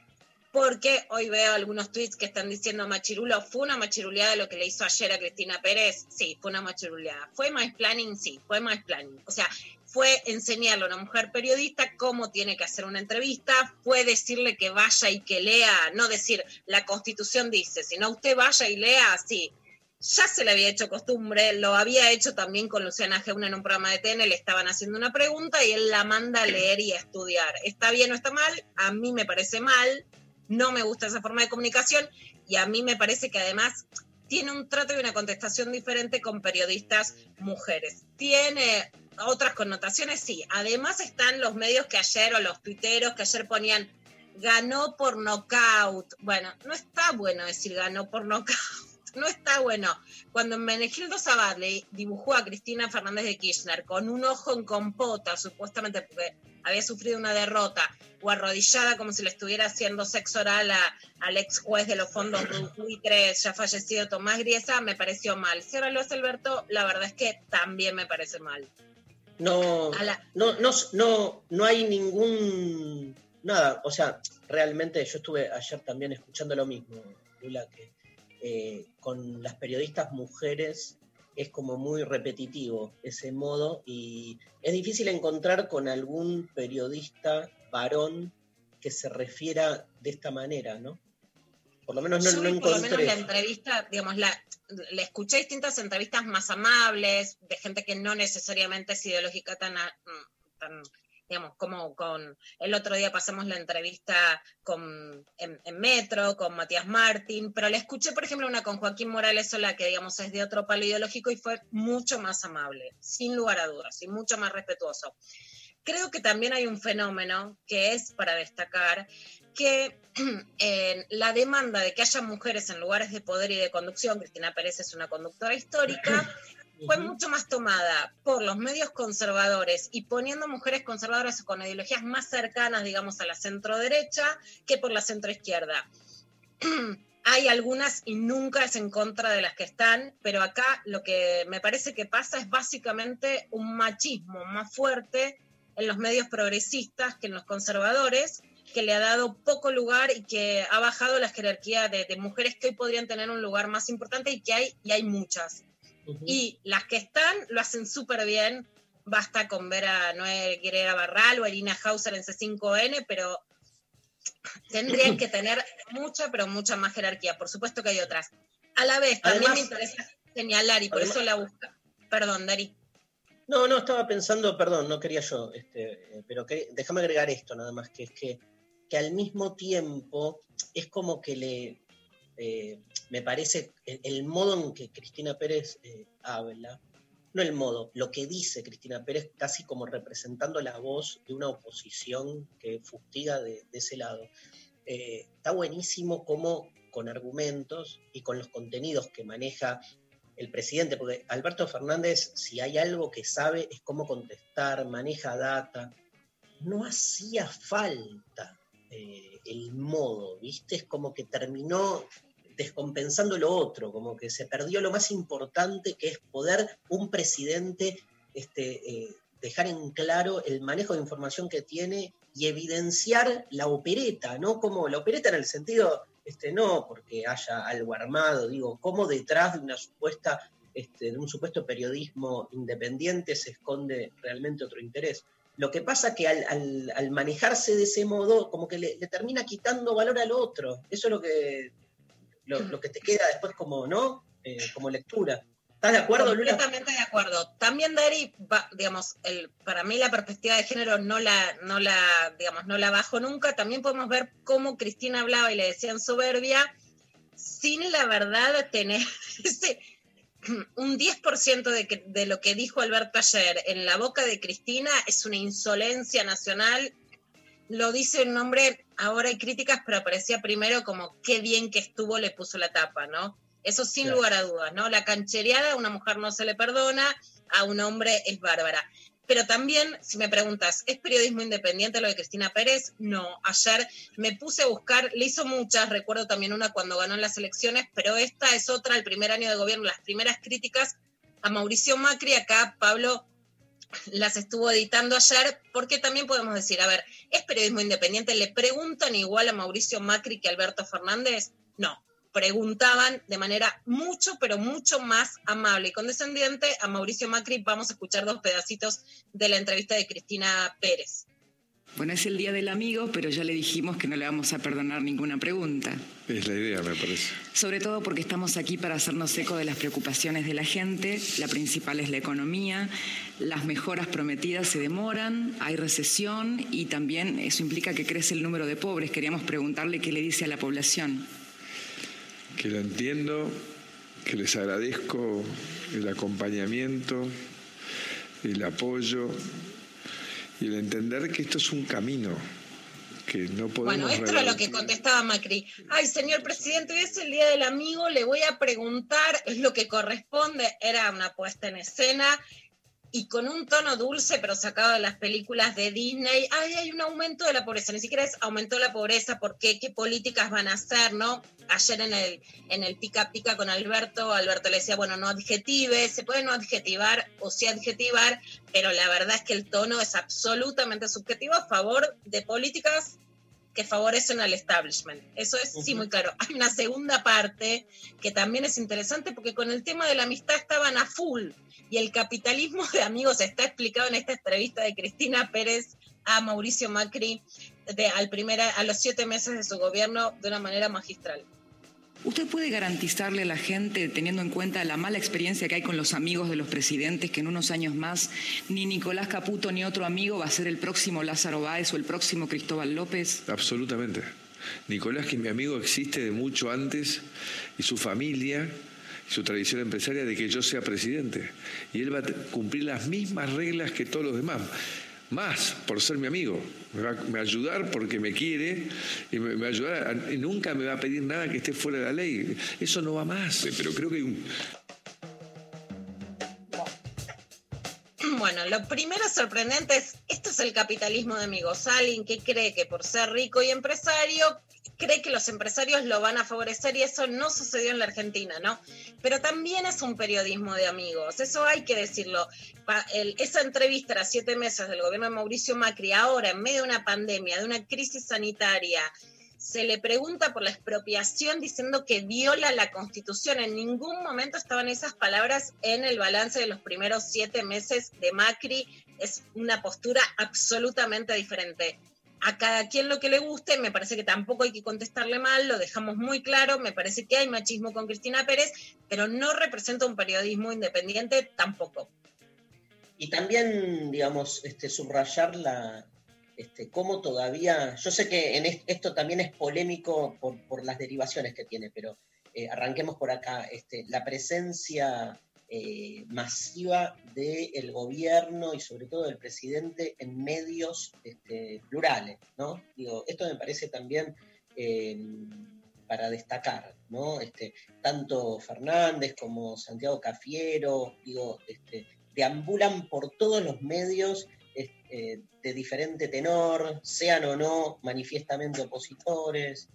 Porque hoy veo algunos tweets que están diciendo machirulo, ¿fue una machiruleada lo que le hizo ayer a Cristina Pérez? Sí, fue una machiruleada. ¿Fue más planning? Sí, fue más planning. O sea, fue enseñarle a una mujer periodista cómo tiene que hacer una entrevista, fue decirle que vaya y que lea, no decir la constitución dice, sino usted vaya y lea así. Ya se le había hecho costumbre, lo había hecho también con Luciana Geuna en un programa de TN, le estaban haciendo una pregunta y él la manda a leer y a estudiar. ¿Está bien o está mal? A mí me parece mal, no me gusta esa forma de comunicación y a mí me parece que además tiene un trato y una contestación diferente con periodistas mujeres. Tiene otras connotaciones, sí. Además están los medios que ayer, o los tuiteros que ayer ponían, ganó por nocaut. Bueno, no está bueno decir ganó por nocaut. No está bueno. Cuando Menegildo Sabat le dibujó a Cristina Fernández de Kirchner con un ojo en compota, supuestamente porque había sufrido una derrota, o arrodillada como si le estuviera haciendo sexo oral a- al ex juez de los fondos buitres ya fallecido Tomás Griesa, me pareció mal. Si ahora lo hace Alberto, la verdad es que también me parece mal. No, la- no, no, no, no hay ningún nada. O sea, realmente yo estuve ayer también escuchando lo mismo, Lula, que eh, con las periodistas mujeres es como muy repetitivo ese modo y es difícil encontrar con algún periodista varón que se refiera de esta manera, ¿no? Por lo menos no, Yo no por lo menos la entrevista, digamos, la, le escuché distintas entrevistas más amables, de gente que no necesariamente es ideológica tan, mm, tan digamos, como con, el otro día pasamos la entrevista con, en, en Metro, con Matías Martín, pero le escuché, por ejemplo, una con Joaquín Morales Sola, que digamos es de otro palo ideológico y fue mucho más amable, sin lugar a dudas, y mucho más respetuoso. Creo que también hay un fenómeno que es para destacar, que la demanda de que haya mujeres en lugares de poder y de conducción, Cristina Pérez es una conductora histórica, fue mucho más tomada por los medios conservadores y poniendo mujeres conservadoras con ideologías más cercanas, digamos, a la centro derecha que por la centro izquierda. Hay algunas y nunca es en contra de las que están, pero acá lo que me parece que pasa es básicamente un machismo más fuerte en los medios progresistas que en los conservadores, que le ha dado poco lugar y que ha bajado la jerarquía de, de mujeres que hoy podrían tener un lugar más importante y que hay, y hay muchas. Y las que están lo hacen súper bien. Basta con ver a Noé Guerrera Barral o a Irina Hauser en C5N, pero tendrían que tener mucha, pero mucha más jerarquía. Por supuesto que hay otras. A la vez, también Además- me interesa. señalar y por Además- eso la busca. Perdón, Dari. No, no, estaba pensando, perdón, no quería yo, este, eh, pero que- déjame agregar esto nada más, que es que, que al mismo tiempo es como que le, eh, me parece, el, modo en que Cristina Pérez eh, habla, no el modo, lo que dice Cristina Pérez casi como representando la voz de una oposición que fustiga de, de ese lado. Eh, está buenísimo cómo con argumentos y con los contenidos que maneja el presidente, porque Alberto Fernández, si hay algo que sabe, es cómo contestar, maneja data. No hacía falta eh, el modo, ¿viste? Es como que terminó descompensando lo otro, como que se perdió lo más importante que es poder un presidente este, eh, dejar en claro el manejo de información que tiene y evidenciar la opereta, ¿no? Como la opereta en el sentido, este, no porque haya algo armado, digo, cómo detrás de una supuesta, este, de un supuesto periodismo independiente se esconde realmente otro interés. Lo que pasa que al, al- manejarse de ese modo, como que le, termina quitando valor al otro. Eso es lo que, lo, que te queda después como, ¿no? Eh, como lectura. ¿Estás de acuerdo, Lula? Completamente de acuerdo. También, Dari, digamos, el, para mí la perspectiva de género no la, no la, digamos, no la bajo nunca. También podemos ver cómo Cristina hablaba y le decían soberbia, sin la verdad tener ese, un 10% de, que- de lo que dijo Alberto ayer en la boca de Cristina es una insolencia nacional. Lo dice un nombre, ahora hay críticas, pero parecía primero como qué bien que estuvo, le puso la tapa, ¿no? Eso sin Claro. lugar a dudas, ¿no? La canchereada a una mujer no se le perdona, a un hombre es bárbara. Pero también, si me preguntas, ¿es periodismo independiente lo de Cristina Pérez? No. Ayer me puse a buscar, le hizo muchas, recuerdo también una cuando ganó en las elecciones, pero esta es otra, el primer año de gobierno, las primeras críticas a Mauricio Macri, acá Pablo las estuvo editando ayer, porque también podemos decir, a ver, ¿es periodismo independiente? ¿Le preguntan igual a Mauricio Macri que a Alberto Fernández? No, preguntaban de manera mucho, pero mucho más amable y condescendiente a Mauricio Macri. Vamos a escuchar dos pedacitos de la entrevista de Cristina Pérez. Bueno, es el Día del Amigo, pero ya le dijimos que no le vamos a perdonar ninguna pregunta. Es la idea, me parece. Sobre todo porque estamos aquí para hacernos eco de las preocupaciones de la gente. La principal es la economía. Las mejoras prometidas se demoran, hay recesión y también eso implica que crece el número de pobres. Queríamos preguntarle qué le dice a la población. Que lo entiendo, que les agradezco el acompañamiento, el apoyo y el entender que esto es un camino, que no podemos... Bueno, esto era lo que contestaba Macri. Ay, señor presidente, hoy es el Día del Amigo, le voy a preguntar, es lo que corresponde, era una puesta en escena y con un tono dulce, pero sacado de las películas de Disney. Ay, hay un aumento de la pobreza, ni siquiera es aumentó la pobreza, ¿por qué? ¿Qué políticas van a hacer, no? Ayer en el, en el pica pica con Alberto, Alberto le decía, bueno, no adjetive, se puede no adjetivar o sí adjetivar, pero la verdad es que el tono es absolutamente subjetivo a favor de políticas que favorecen al establishment. Eso es sí muy claro. Hay una segunda parte que también es interesante porque con el tema de la amistad estaban a full y el capitalismo de amigos está explicado en esta entrevista de Cristina Pérez a Mauricio Macri de, al primer, a los siete meses de su gobierno de una manera magistral. ¿Usted puede garantizarle a la gente, teniendo en cuenta la mala experiencia que hay con los amigos de los presidentes, que en unos años más ni Nicolás Caputo ni otro amigo va a ser el próximo Lázaro Báez o el próximo Cristóbal López? Absolutamente. Nicolás, que es mi amigo, existe de mucho antes y su familia y su tradición empresaria de que yo sea presidente. Y él va a cumplir las mismas reglas que todos los demás. Más por ser mi amigo. Me va, me va a ayudar porque me quiere y me, me va a ayudar. a- y nunca me va a pedir nada que esté fuera de la ley. Eso no va más. Pero creo que hay un, Bueno, lo primero sorprendente es, esto es el capitalismo de amigos. Alguien que cree que por ser rico y empresario, cree que los empresarios lo van a favorecer y eso no sucedió en la Argentina, ¿no? Pero también es un periodismo de amigos, eso hay que decirlo. Esa entrevista a siete meses del gobierno de Mauricio Macri, ahora en medio de una pandemia, de una crisis sanitaria, se le pregunta por la expropiación diciendo que viola la constitución. En ningún momento estaban esas palabras en el balance de los primeros siete meses de Macri. Es una postura absolutamente diferente. A cada quien lo que le guste, me parece que tampoco hay que contestarle mal, lo dejamos muy claro, me parece que hay machismo con Cristina Pérez, pero no representa un periodismo independiente tampoco. Y también, digamos, este, subrayar la, este, cómo todavía, yo sé que en est- esto también es polémico por, por las derivaciones que tiene, pero eh, arranquemos por acá, este, la presencia eh, masiva del gobierno y sobre todo del presidente en medios este, plurales, ¿no? Digo, esto me parece también eh, para destacar, ¿no? Este, tanto Fernández como Santiago Cafiero, digo, este, deambulan por todos los medios de diferente tenor, sean o no manifiestamente opositores.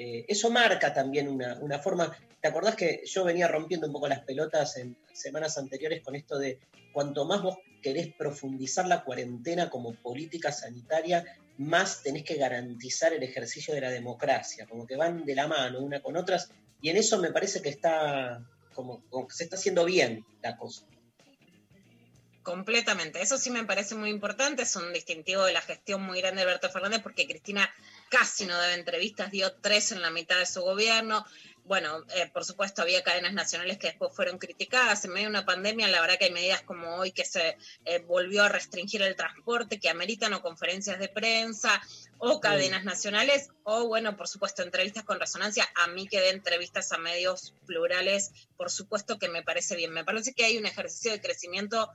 Eh, eso marca también una, una forma. ¿Te acordás que yo venía rompiendo un poco las pelotas en semanas anteriores con esto de cuanto más vos querés profundizar la cuarentena como política sanitaria, más tenés que garantizar el ejercicio de la democracia, como que van de la mano una con otras, y en eso me parece que está como, que se está haciendo bien la cosa. Completamente. Eso sí me parece muy importante. Es un distintivo de la gestión muy grande de Alberto Fernández porque Cristina casi no debe entrevistas, dio tres en la mitad de su gobierno. Bueno, eh, por supuesto había cadenas nacionales que después fueron criticadas. En medio de una pandemia, la verdad que hay medidas como hoy que se eh, volvió a restringir el transporte, que ameritan o conferencias de prensa o cadenas nacionales, o bueno, por supuesto, entrevistas con resonancia. A mí que de entrevistas a medios plurales, por supuesto que me parece bien. Me parece que hay un ejercicio de crecimiento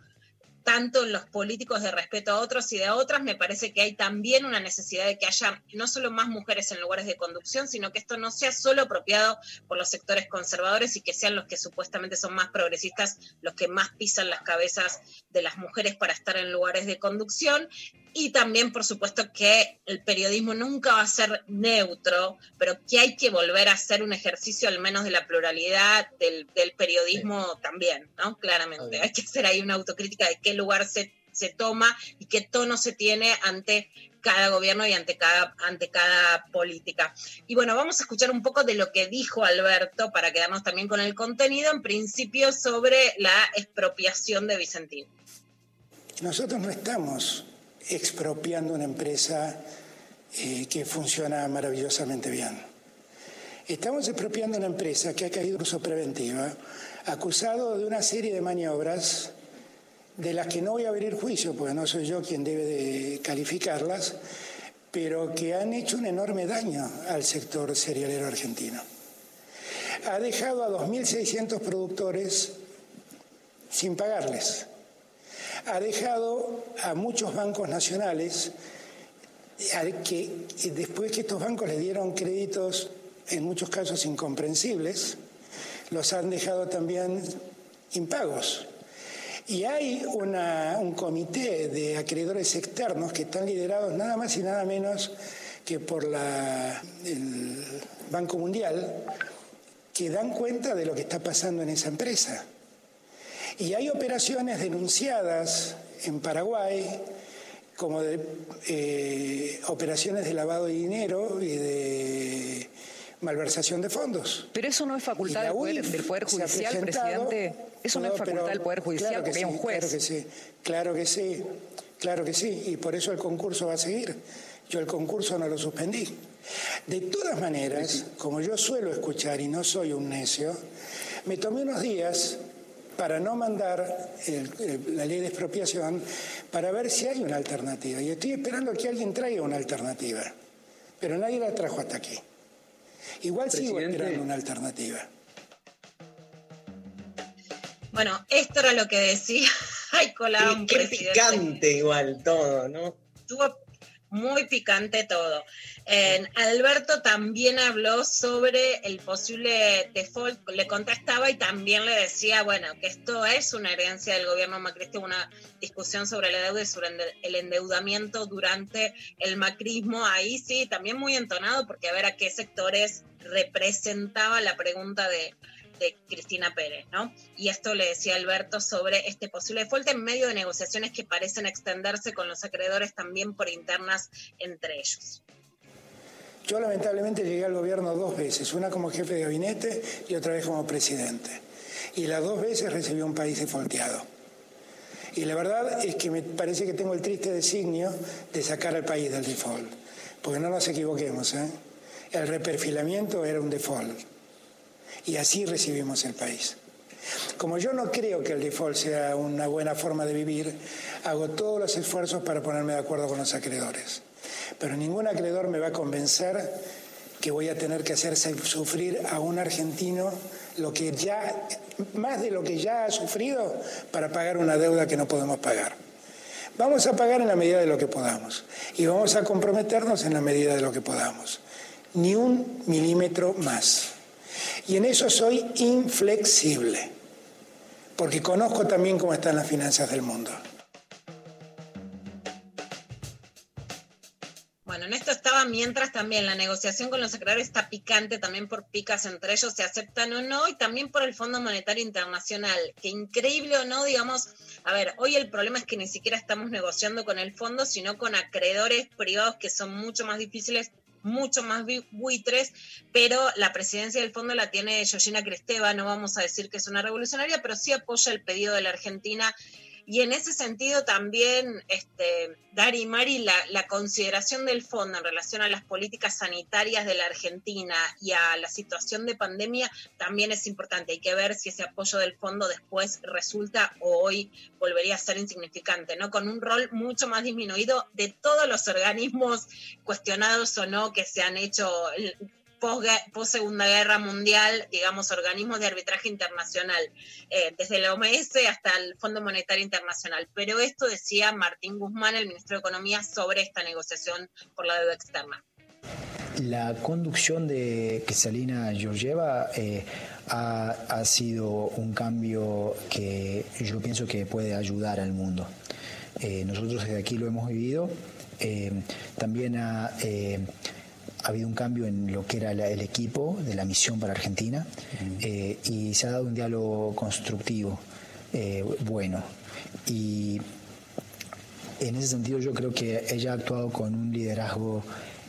tanto en los políticos de respeto a otros y de otras, me parece que hay también una necesidad de que haya no solo más mujeres en lugares de conducción, sino que esto no sea solo apropiado por los sectores conservadores y que sean los que supuestamente son más progresistas los que más pisan las cabezas de las mujeres para estar en lugares de conducción. Y también, por supuesto, que el periodismo nunca va a ser neutro, pero que hay que volver a hacer un ejercicio al menos de la pluralidad del, del periodismo también, ¿no? Claramente. Hay que hacer ahí una autocrítica de qué lugar se, se toma y qué tono se tiene ante cada gobierno y ante cada, ante cada política. Y bueno, vamos a escuchar un poco de lo que dijo Alberto para quedarnos también con el contenido, en principio sobre la expropiación de Vicentín. Nosotros no estamos expropiando una empresa eh, que funciona maravillosamente bien. Estamos expropiando una empresa que ha caído en uso preventiva, acusado de una serie de maniobras de las que no voy a abrir juicio, porque no soy yo quien debe de calificarlas, pero que han hecho un enorme daño al sector cerealero argentino. Ha dejado a 2.600 productores sin pagarles ha dejado a muchos bancos nacionales que después que estos bancos le dieron créditos en muchos casos incomprensibles, los han dejado también impagos. Y hay un comité de acreedores externos que están liderados nada más y nada menos que por el Banco Mundial, que dan cuenta de lo que está pasando en esa empresa. Y hay operaciones denunciadas en Paraguay como de eh, operaciones de lavado de dinero y de malversación de fondos. Pero eso no es facultad del poder, del Judicial, presidente. Eso no, es facultad del Poder Judicial claro que porque hay un sí, juez. Claro que sí, claro que sí, claro que sí, y por eso el concurso va a seguir. Yo el concurso no lo suspendí. De todas maneras, como yo suelo escuchar y no soy un necio, me tomé unos días para no mandar el- el- la ley de expropiación para ver si hay una alternativa. Y estoy esperando que alguien traiga una alternativa, pero nadie la trajo hasta aquí. Igual sigo Presidente. esperando una alternativa. Bueno, esto era lo que decía Ay, colado un Qué presidente. picante igual todo, ¿no? Estuvo muy picante todo. Alberto también habló sobre el posible default, le contestaba y también le decía, bueno, que esto es una herencia del gobierno macrista, una discusión sobre la deuda y sobre el endeudamiento durante el macrismo. Ahí sí, también muy entonado, porque a ver a qué sectores representaba la pregunta de, de Cristina Pérez, ¿no? Y esto le decía Alberto sobre este posible default en medio de negociaciones que parecen extenderse con los acreedores también por internas entre ellos. Yo lamentablemente llegué al gobierno dos veces, una como jefe de gabinete y otra vez como presidente. Y las dos veces recibí un país defolteado. Y la verdad es que me parece que tengo el triste designio de sacar al país del default. Porque no nos equivoquemos, ¿eh? el reperfilamiento era un default. Y así recibimos el país. Como yo no creo que el default sea una buena forma de vivir, hago todos los esfuerzos para ponerme de acuerdo con los acreedores. Pero ningún acreedor me va a convencer que voy a tener que hacer sufrir a un argentino lo que ya, más de lo que ya ha sufrido para pagar una deuda que no podemos pagar. Vamos a pagar en la medida de lo que podamos y vamos a comprometernos en la medida de lo que podamos. Ni un milímetro más. Y en eso soy inflexible, porque conozco también cómo están las finanzas del mundo. Bueno, en esto estaba mientras también la negociación con los acreedores está picante también por picas entre ellos, se aceptan o no, y también por el Fondo Monetario Internacional, que increíble o no, digamos, a ver, hoy el problema es que ni siquiera estamos negociando con el fondo, sino con acreedores privados que son mucho más difíciles mucho más buitres, pero la presidencia del fondo la tiene Georgina Cristeva, no vamos a decir que es una revolucionaria, pero sí apoya el pedido de la Argentina y en ese sentido también, este, Dari y Mari, la, la, consideración del fondo en relación a las políticas sanitarias de la Argentina y a la situación de pandemia también es importante. Hay que ver si ese apoyo del fondo después resulta o hoy volvería a ser insignificante, ¿no? Con un rol mucho más disminuido de todos los organismos cuestionados o no que se han hecho post Segunda Guerra Mundial, digamos, organismos de arbitraje internacional, eh, desde la OMS hasta el Fondo Monetario Internacional. Pero esto decía Martín Guzmán, el ministro de Economía, sobre esta negociación por la deuda externa. La conducción de Cristalina Georgieva eh, ha, sido un cambio que yo pienso que puede ayudar al mundo. Eh, nosotros desde aquí lo hemos vivido. También ha ha habido un cambio en lo que era el equipo de la misión para Argentina eh, y se ha dado un diálogo constructivo, eh, bueno. Y en ese sentido yo creo que ella ha actuado con un liderazgo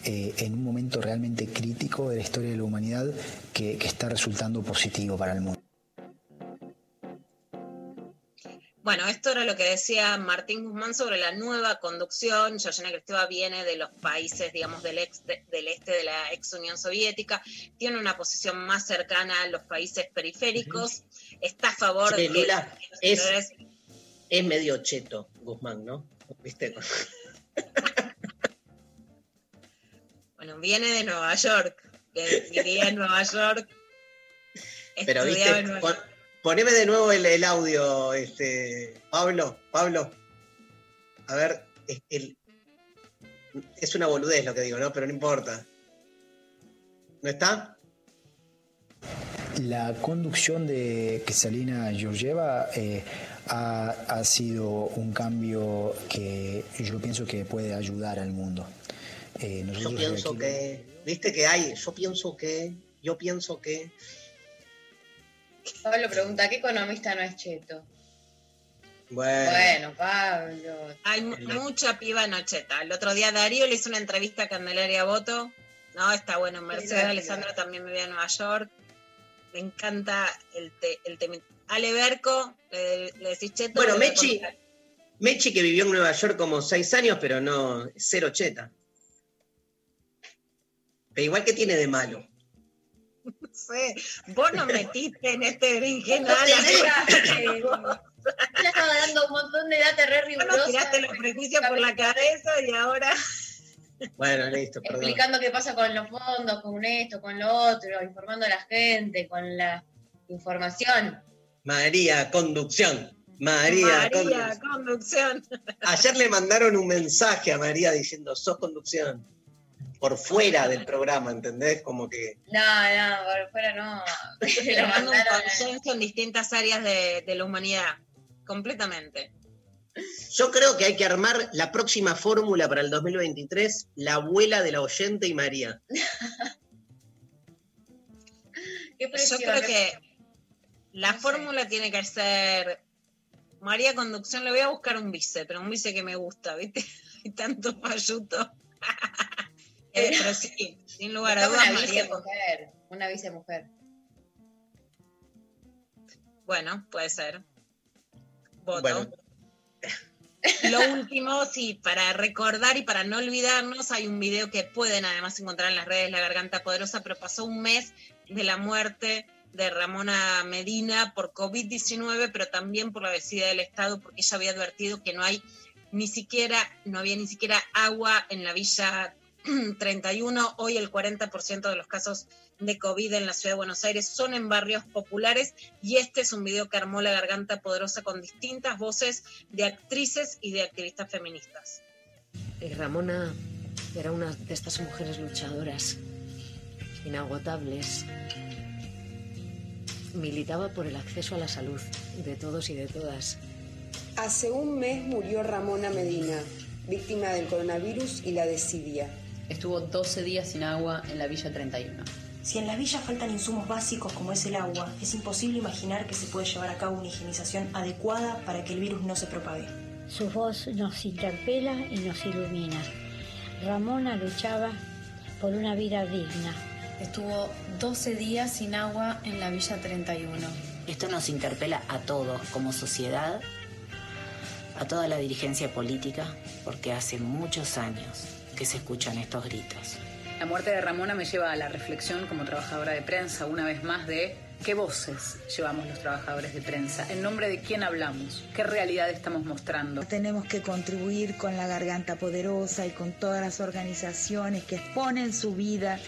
eh, en un momento realmente crítico de la historia de la humanidad que está resultando positivo para el mundo. Bueno, esto era lo que decía Martín Guzmán sobre la nueva conducción. Georgina Cristeva viene de los países, digamos, del, ex, del este de la ex Unión Soviética, tiene una posición más cercana a los países periféricos, está a favor de... que es, es medio cheto Guzmán, ¿no? ¿Viste? bueno, viene de Nueva York, vivía en Nueva York. Pero viste, en Nueva York. Poneme de nuevo el, el, audio, este, Pablo, Pablo. A ver, es, el, es una boludez lo que digo, ¿no? Pero no importa. ¿No está? La conducción de Cristalina Georgieva eh, ha, ha, sido un cambio que yo pienso que puede ayudar al mundo. Eh, yo pienso aquí... que, viste que hay, yo pienso que, yo pienso que, Pablo pregunta, ¿qué economista no es cheto? Bueno, bueno Pablo. Hay mucha piba no cheta. El otro día Darío le hizo una entrevista a Candelaria Boto. No, está bueno. Mercedes Alessandro también me ve a Nueva York. Me encanta el, te, el tema. Ale Berco, le, le, decís cheto. Bueno, Mechi, Mechi que vivió en Nueva York como seis años, pero no, cero cheta. Pero igual que tiene de malo. Sé, vos no metiste en este berenjenal. No le estaba dando un montón de data re rigurosa. Tiraste los prejuicios por la cabeza y ahora... Bueno, listo, perdón. Explicando qué pasa con los fondos, con esto, con lo otro, informando a la gente, con la información. María, conducción. María, María conducción. conducción. Ayer le mandaron un mensaje a María diciendo, sos conducción por fuera del programa, ¿entendés? Como que... No, no, por fuera no. Creando un consenso en distintas áreas de, de, la humanidad, completamente. Yo creo que hay que armar la próxima fórmula para el 2023, la abuela de la oyente y María. Yo creo que la no fórmula sé. tiene que ser María Conducción, le voy a buscar un vice, pero un vice que me gusta, ¿viste? Hay tanto payuto. Eh, pero sí, sin lugar a dudas. Una vicemujer, una vicemujer. Bueno, puede ser. Voto. Bueno. lo último, sí, para recordar y para no olvidarnos, hay un video que pueden además encontrar en las redes La Garganta Poderosa, pero pasó un mes de la muerte de Ramona Medina por COVID-19, pero también por la vecina del Estado, porque ella había advertido que no hay ni siquiera, no había ni siquiera agua en la Villa 31. Hoy el 40% de los casos de COVID en la ciudad de Buenos Aires son en barrios populares y este es un video que armó la garganta poderosa con distintas voces de actrices y de activistas feministas. Eh, Ramona era una de estas mujeres luchadoras, inagotables. Militaba por el acceso a la salud de todos y de todas. Hace un mes murió Ramona Medina, víctima del coronavirus y la desidia. Estuvo 12 días sin agua en la Villa 31. Si en las villas faltan insumos básicos como es el agua, es imposible imaginar que se puede llevar a cabo una higienización adecuada para que el virus no se propague. Su voz nos interpela y nos ilumina. Ramona luchaba por una vida digna. Estuvo 12 días sin agua en la Villa 31. Esto nos interpela a todos como sociedad, a toda la dirigencia política, porque hace muchos años que se escuchan estos gritos. La muerte de Ramona me lleva a la reflexión como trabajadora de prensa, una vez más, de qué voces llevamos los trabajadores de prensa, en nombre de quién hablamos, qué realidad estamos mostrando. Tenemos que contribuir con la Garganta Poderosa y con todas las organizaciones que exponen su vida,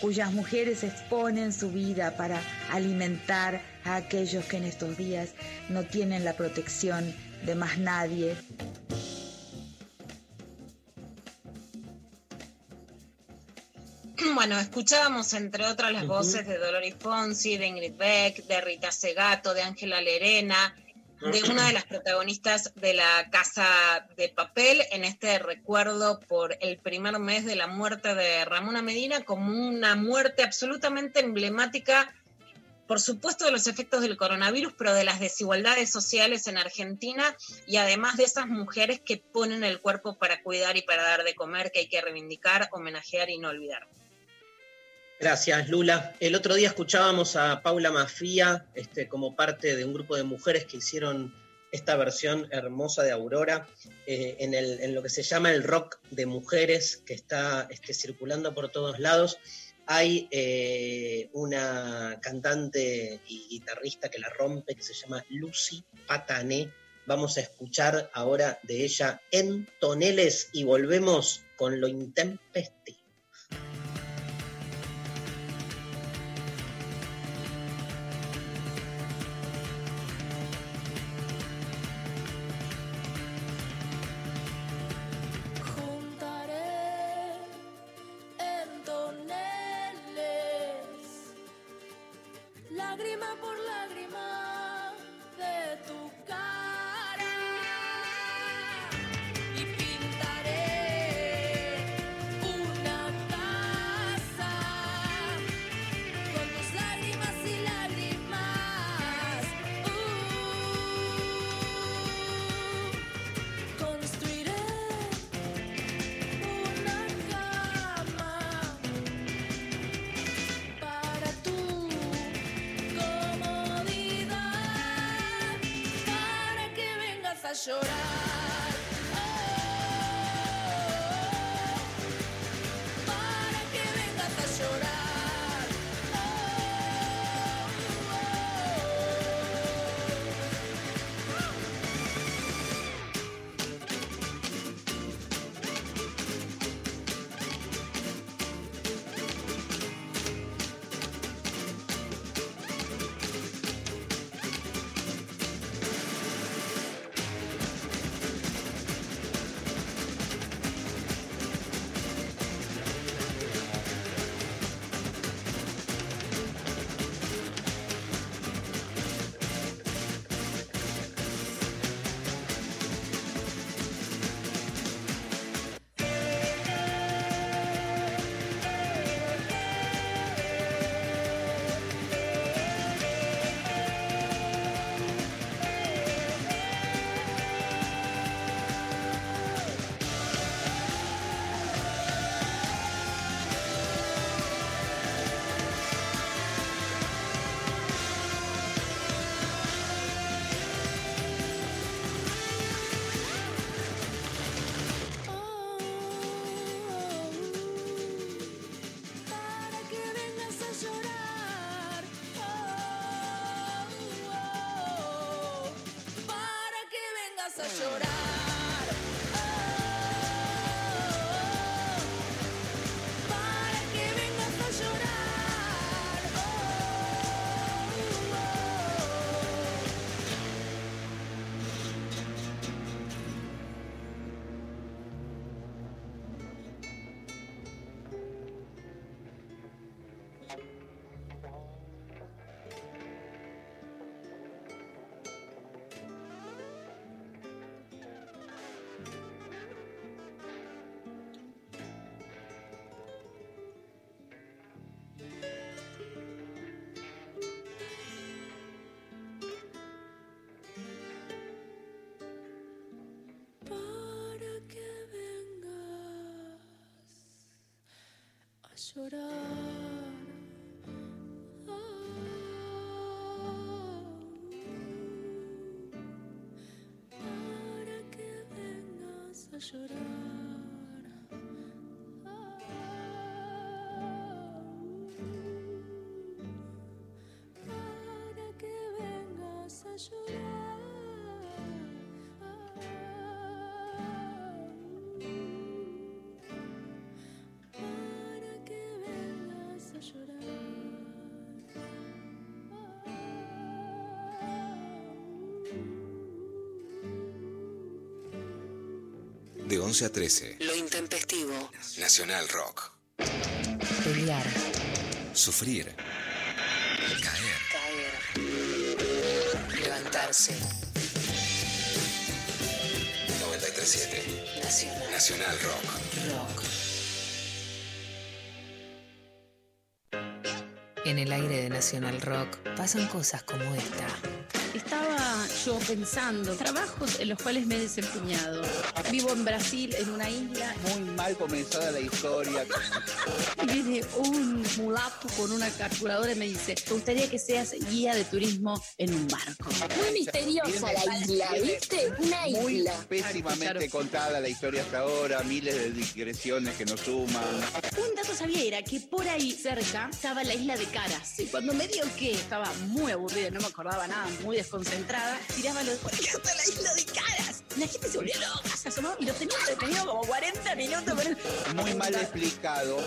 cuyas mujeres exponen su vida para alimentar a aquellos que en estos días no tienen la protección de más nadie. Bueno, escuchábamos entre otras las voces de Dolores Fonsi, de Ingrid Beck, de Rita Segato, de Ángela Lerena, de una de las protagonistas de la Casa de Papel en este recuerdo por el primer mes de la muerte de Ramona Medina como una muerte absolutamente emblemática, por supuesto de los efectos del coronavirus, pero de las desigualdades sociales en Argentina y además de esas mujeres que ponen el cuerpo para cuidar y para dar de comer que hay que reivindicar, homenajear y no olvidar. Gracias, Lula. El otro día escuchábamos a Paula Mafía este, como parte de un grupo de mujeres que hicieron esta versión hermosa de Aurora eh, en, lo que se llama el rock de mujeres que está este, circulando por todos lados. Hay eh, una cantante y guitarrista que la rompe que se llama Lucy Patané. Vamos a escuchar ahora de ella en toneles y volvemos con lo intempestivo. Vengas llorar. Para que vengas a llorar. De 11 a 13. Lo intempestivo. Nacional Rock. Pelear. Sufrir. Caer. Caer. Levantarse. 937. Nacional. Nacional Rock. Rock. En el aire de Nacional Rock pasan cosas como esta. Estaba yo pensando, trabajos en los cuales me he desempeñado. Vivo en Brasil, en una isla, Muy mal comenzada la historia. y viene un mulato con una calculadora y me dice, ¿te gustaría que seas guía de turismo en un barco? Muy misteriosa la isla, ¿viste? Una Muy isla. pésimamente contada la historia hasta ahora, miles de digresiones que nos suman. Un dato sabía era que por ahí cerca estaba la isla de Caras. Y cuando me dio que estaba muy aburrida, no me acordaba nada, muy desconcentrada, tiraba los ¿por qué está la isla de Caras? La gente se volvió loca, y los tenía entretenidos como 40 minutos. con el- Muy mal explicado.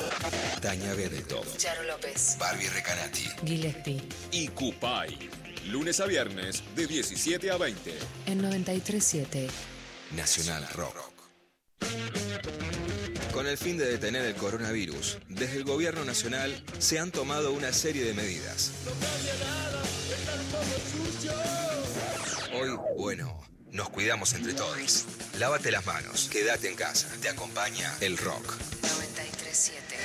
Tania Benetton. Charo López. Barbie Recanati. Gillespie. y Cupay. Lunes a viernes de 17 a 20. En 937. Nacional Rock. Con el fin de detener el coronavirus, desde el gobierno nacional se han tomado una serie de medidas. Hoy, bueno, nos cuidamos entre todos. Lávate las manos, quédate en casa, te acompaña el rock. 937.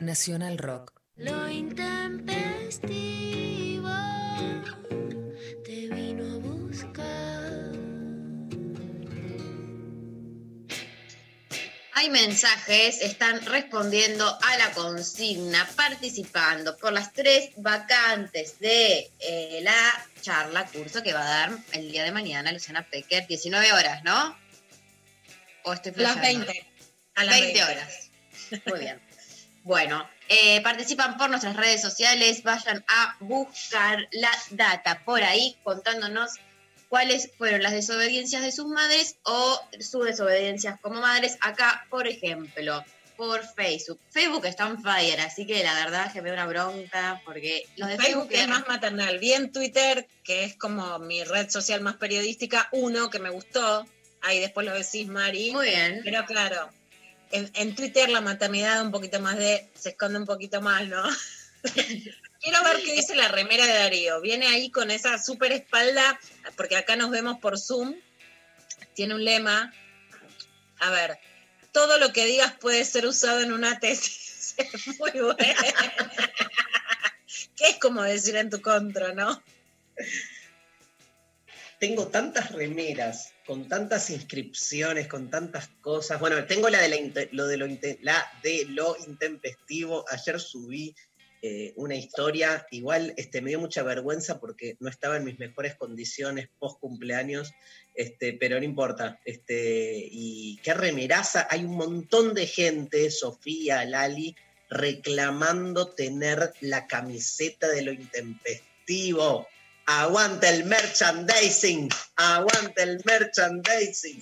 Nacional Rock. Lo intempestivo te vino a buscar. Hay mensajes, están respondiendo a la consigna, participando por las tres vacantes de eh, la charla, curso que va a dar el día de mañana Luciana Pecker, 19 horas, ¿no? ¿O estoy Las flasheando? 20. A las 20 20. horas. Muy bien. Bueno, eh, participan por nuestras redes sociales, vayan a buscar la data por ahí contándonos cuáles fueron las desobediencias de sus madres o sus desobediencias como madres. Acá, por ejemplo, por Facebook. Facebook está on fire, así que la verdad que me da una bronca porque los de Facebook Facebook es más maternal. Vi en Twitter, que es como mi red social más periodística, uno que me gustó. Ahí después lo decís, Mari. Muy bien. Pero claro, en, en Twitter la maternidad un poquito más de. se esconde un poquito más, ¿no? Quiero ver qué dice la remera de Darío. Viene ahí con esa super espalda, porque acá nos vemos por Zoom. Tiene un lema. A ver, todo lo que digas puede ser usado en una tesis. Es muy bueno. ¿Qué es como decir en tu contra, no? Tengo tantas remeras, con tantas inscripciones, con tantas cosas. Bueno, tengo la de, lo, la de lo intempestivo. Ayer subí eh, una historia, igual este, me dio mucha vergüenza porque no estaba en mis mejores condiciones post cumpleaños, este, pero no importa. Este, y qué remeraza, hay un montón de gente, Sofía, Lali, reclamando tener la camiseta de lo intempestivo. Aguanta el merchandising. Aguanta el merchandising.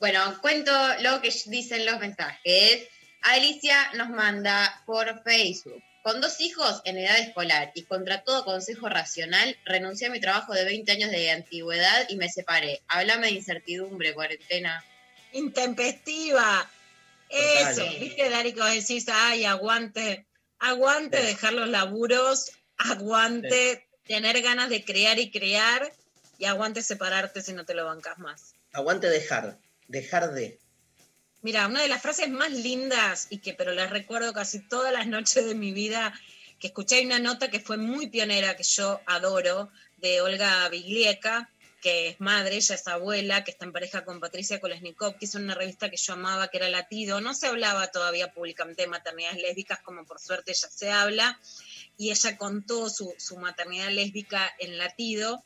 Bueno, cuento lo que dicen los mensajes. Alicia nos manda por Facebook. Con dos hijos en edad escolar y contra todo consejo racional, renuncié a mi trabajo de 20 años de antigüedad y me separé. Háblame de incertidumbre, cuarentena. Intempestiva. Eso, Total. viste, Dari, que vos decís, ay, aguante, aguante Sí. dejar los laburos, aguante tener ganas de crear y crear, y aguante separarte si no te lo bancas más. Aguante dejar. Dejar de. Mira, una de las frases más lindas y que pero las recuerdo casi todas las noches de mi vida, que escuché una nota que fue muy pionera, que yo adoro, de Olga Biglieca, que es madre, ella es abuela, que está en pareja con Patricia Kolesnikov, que hizo una revista que yo amaba, que era Latido. No se hablaba todavía públicamente de maternidades lésbicas, como por suerte ya se habla, y ella contó su, maternidad lésbica en Latido.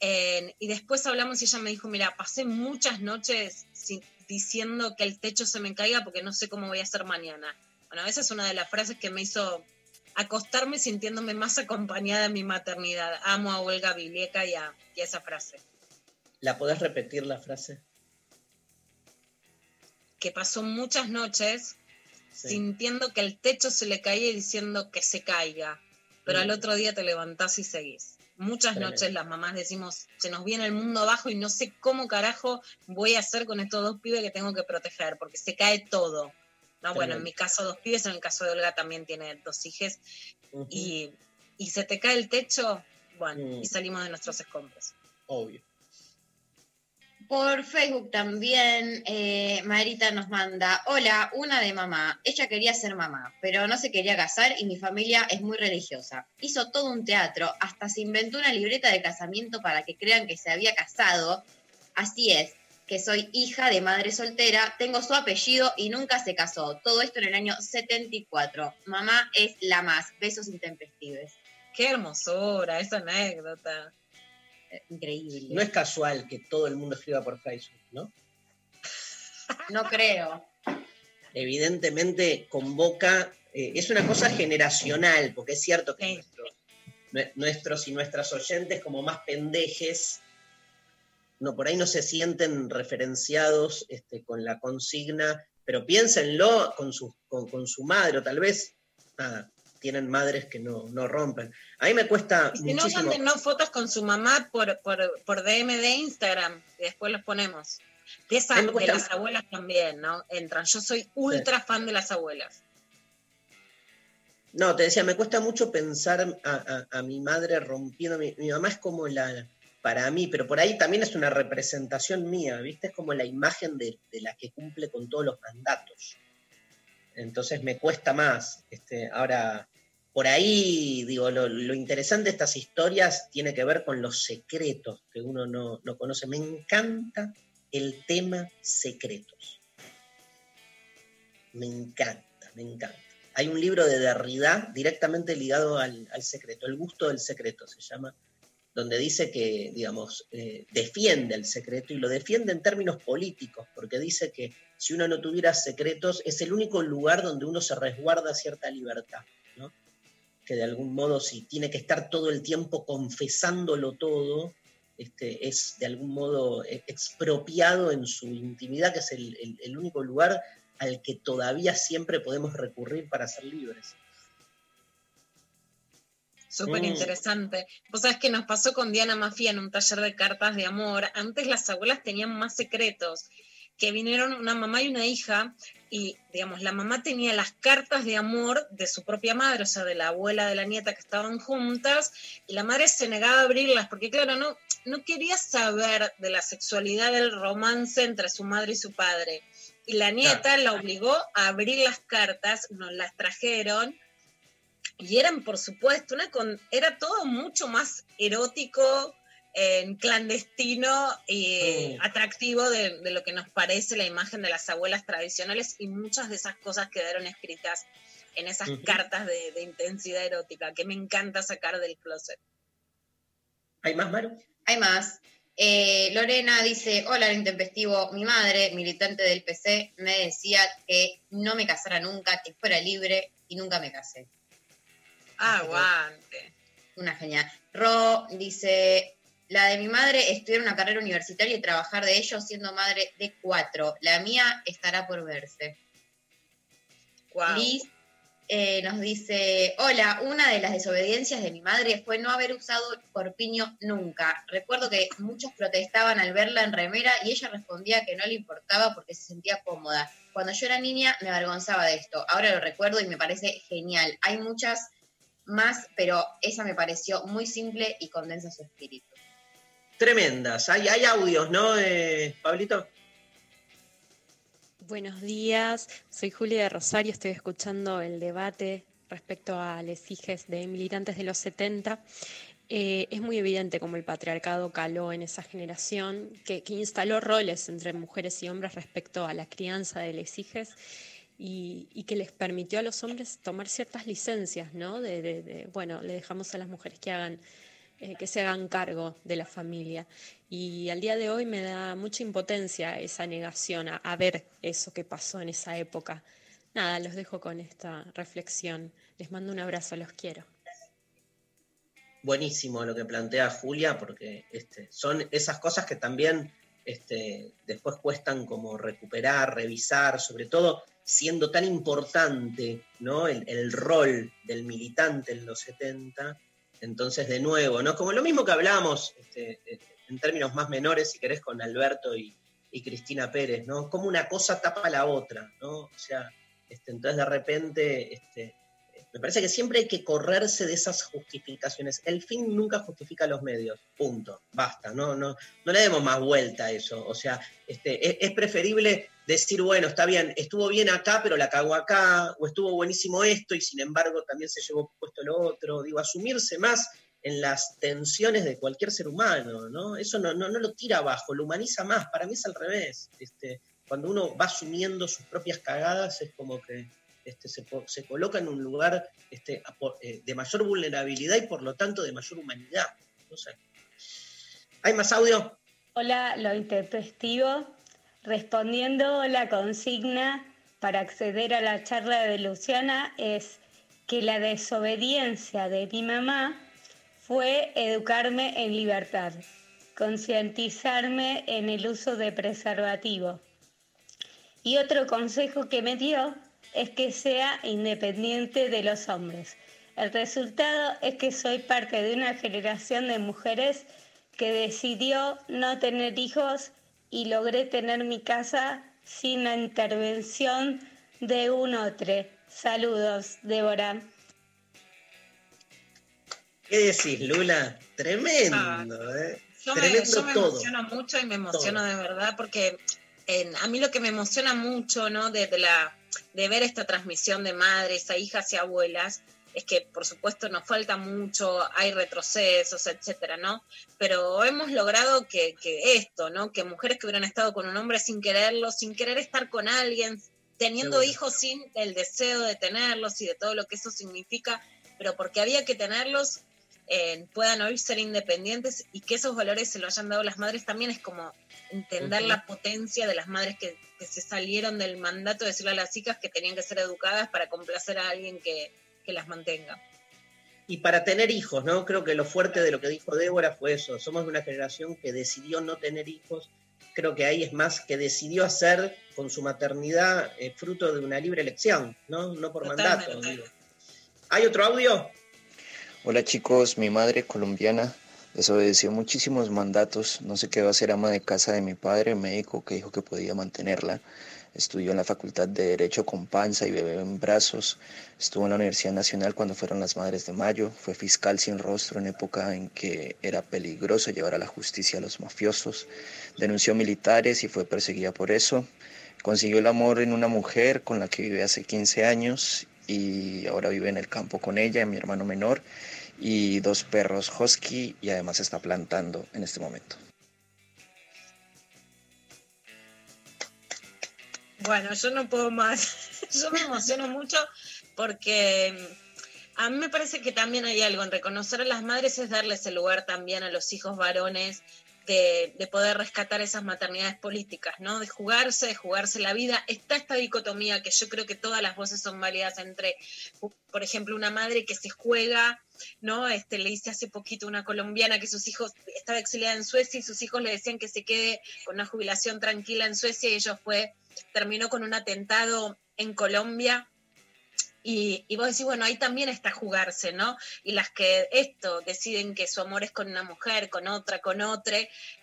Y después hablamos y ella me dijo, mira, pasé muchas noches sin- diciendo que el techo se me caiga porque no sé cómo voy a hacer mañana. Bueno, esa es una de las frases que me hizo acostarme sintiéndome más acompañada en mi maternidad. Amo a Olga Vilieca y a, y a esa frase. ¿La podés repetir la frase? Que pasó muchas noches Sí. sintiendo que el techo se le caía y diciendo que se caiga. Pero al otro día te levantás y seguís. Muchas Tremendo. noches las mamás decimos, se nos viene el mundo abajo y no sé cómo carajo voy a hacer con estos dos pibes que tengo que proteger, porque se cae todo. No, bueno, en mi caso dos pibes, en el caso de Olga también tiene dos hijas, Ujú. y, y se te cae el techo, bueno, y salimos de nuestros escombros. Obvio. Por Facebook también, eh, Marita nos manda, hola, una de mamá. Ella quería ser mamá, pero no se quería casar y mi familia es muy religiosa. Hizo todo un teatro, hasta se inventó una libreta de casamiento para que crean que se había casado. Así es, que soy hija de madre soltera, tengo su apellido y nunca se casó. Todo esto en el año 74. Mamá es la más. Besos intempestives. Qué hermosura, esa anécdota. Increíble. No es casual que todo el mundo escriba por Facebook, ¿no? No creo. Evidentemente convoca, eh, es una cosa generacional, porque es cierto que Sí. nuestros, nue- nuestros y nuestras oyentes como más pendejes, no, por ahí no se sienten referenciados este, con la consigna, pero piénsenlo con su, con, con su madre, o tal vez, nada, tienen madres que no, no rompen. A mí me cuesta Y si no, muchísimo. mándennos fotos con su mamá por, por, por DM de Instagram y después los ponemos. De, esa- de las abuelas también, ¿no? Entran. Yo soy ultra fan de las abuelas. No, te decía, me cuesta mucho pensar a, a- a mi madre rompiendo. Mi, mi mamá es como la, para mí, pero por ahí también es una representación mía, ¿viste? Es como la imagen de, de la que cumple con todos los mandatos. Entonces me cuesta más. Este, ahora, por ahí, digo, lo, interesante de estas historias tiene que ver con los secretos que uno no, no conoce. Me encanta el tema secretos. Me encanta, me encanta. Hay un libro de Derrida directamente ligado al, al secreto, El gusto del secreto se llama, donde dice que, digamos, eh, defiende el secreto y lo defiende en términos políticos, porque dice que si uno no tuviera secretos es el único lugar donde uno se resguarda cierta libertad. Que de algún modo si tiene que estar todo el tiempo confesándolo todo, este, es de algún modo eh, expropiado en su intimidad, que es el, el- el único lugar al que todavía siempre podemos recurrir para ser libres. Súper Mm. interesante. Vos sabés que nos pasó con Diana Mafia en un taller de cartas de amor. Antes las abuelas tenían más secretos, que vinieron una mamá y una hija, y digamos, la mamá tenía las cartas de amor de su propia madre, o sea, de la abuela de la nieta que estaban juntas, y la madre se negaba a abrirlas, porque claro, no, no quería saber de la sexualidad del romance entre su madre y su padre. Y la nieta la obligó a abrir las cartas, nos las trajeron, y eran, por supuesto, una con, era todo mucho más erótico, eh, clandestino y Mm. atractivo de, de lo que nos parece la imagen de las abuelas tradicionales y muchas de esas cosas quedaron escritas en esas cartas de, de intensidad erótica que me encanta sacar del closet. ¿Hay más, Maru? Hay más. Eh, Lorena dice, hola, el intempestivo. Mi madre, militante del PC, me decía que no me casara nunca, que fuera libre y nunca me casé. Aguante. Una genial. Ro dice, la de mi madre estudiar una carrera universitaria y trabajar de ello siendo madre de cuatro. La mía estará por verse. Guau. Liz eh, nos dice, hola, una de las desobediencias de mi madre fue no haber usado corpiño nunca. Recuerdo que muchos protestaban al verla en remera y ella respondía que no le importaba porque se sentía cómoda. Cuando yo era niña me avergonzaba de esto. Ahora lo recuerdo y me parece genial. Hay muchas más, pero esa me pareció muy simple y condensa su espíritu. Tremendas. Hay, hay audios, ¿no, Pablito? Buenos días, soy Julia de Rosario, estoy escuchando el debate respecto a les hijes de militantes de los 70. Eh, es muy evidente cómo el patriarcado caló en esa generación, que, instaló roles entre mujeres y hombres respecto a la crianza de les hijes y, que les permitió a los hombres tomar ciertas licencias, ¿no? De, bueno, le dejamos a las mujeres que hagan eh, que se hagan cargo de la familia. Y al día de hoy me da mucha impotencia esa negación a, ver eso que pasó en esa época. Nada, los dejo con esta reflexión. Les mando un abrazo, los quiero. Buenísimo lo que plantea Julia, porque este, son esas cosas que también este, después cuestan como recuperar, revisar, sobre todo siendo tan importante ¿no? el rol del militante en los 70. Entonces, de nuevo, ¿no? Como lo mismo que hablamos este, eh, en términos más menores, si querés, con Alberto y, Cristina Pérez, ¿no? Como una cosa tapa la otra, ¿no? O sea, este, entonces de repente, este, me parece que siempre hay que correrse de esas justificaciones. El fin nunca justifica los medios, punto, basta, no, no, no le demos más vuelta a eso. O sea, este, es, es preferible decir, bueno, está bien, estuvo bien acá, pero la cagó acá, o estuvo buenísimo esto y sin embargo también se llevó puesto lo otro. Digo, asumirse más en las tensiones de cualquier ser humano, ¿no? Eso no, no, no lo tira abajo, lo humaniza más. Para mí es al revés. Este, cuando uno va asumiendo sus propias cagadas, es como que este, se, se coloca en un lugar este, eh, de mayor vulnerabilidad y por lo tanto de mayor humanidad. ¿Hay más audio? Hola, lo intempestivo. Respondiendo la consigna para acceder a la charla de Luciana es que la desobediencia de mi mamá fue educarme en libertad, concientizarme en el uso de preservativo. Y otro consejo que me dio es que sea independiente de los hombres. El resultado es que soy parte de una generación de mujeres que decidió no tener hijos y logré tener mi casa sin la intervención de un otro. Saludos, Débora. ¿Qué decís, Lula? Tremendo, ¿eh? Yo me, yo me emociono mucho y me emociono Todo. de verdad porque en- a mí lo que me emociona mucho, ¿no? De, de la, de ver esta transmisión de madres a hijas y abuelas, es que por supuesto nos falta mucho, hay retrocesos, etcétera, ¿no? Pero hemos logrado que, que esto, ¿no? Que mujeres que hubieran estado con un hombre sin quererlo, sin querer estar con alguien, teniendo Seguro. hijos sin el deseo de tenerlos y de todo lo que eso significa, pero porque había que tenerlos, eh, puedan hoy ser independientes y que esos valores se lo hayan dado las madres también es como entender la potencia de las madres que, que se salieron del mandato de decirle a las chicas que tenían que ser educadas para complacer a alguien que, que las mantenga. Y para tener hijos, ¿no? Creo que lo fuerte de lo que dijo Débora fue eso. Somos de una generación que decidió no tener hijos. Creo que ahí es más que decidió hacer con su maternidad eh, fruto de una libre elección, ¿no? No por mandato. Digo. ¿Hay otro audio? Hola chicos, mi madre colombiana desobedeció muchísimos mandatos, no se quedó a ser ama de casa de mi padre, médico que dijo que podía mantenerla. Estudió en la Facultad de Derecho con panza y bebé en brazos. Estuvo en la Universidad Nacional cuando fueron las Madres de Mayo. Fue fiscal sin rostro en época en que era peligroso llevar a la justicia a los mafiosos. Denunció militares y fue perseguida por eso. Consiguió el amor en una mujer con la que vive hace 15 años y ahora vive en el campo con ella, mi hermano menor, y dos perros husky y además está plantando en este momento. Bueno, yo no puedo más. Yo me emociono mucho porque mm, a mí me parece que también hay algo en reconocer a las madres es darles el lugar también a los hijos varones de, de poder rescatar esas maternidades políticas, ¿no? De jugarse, de jugarse la vida. Está esta dicotomía que yo creo que todas las voces son válidas entre, por ejemplo, una madre que se juega, ¿no? Este, le hice hace poquito una colombiana que sus hijos estaba exiliada en Suecia y sus hijos le decían que se quede con una jubilación tranquila en Suecia y ella fue, terminó con un atentado en Colombia y, y vos decís, bueno, ahí también está jugarse, ¿no? Y las que esto deciden que su amor es con una mujer, con otra, con otra,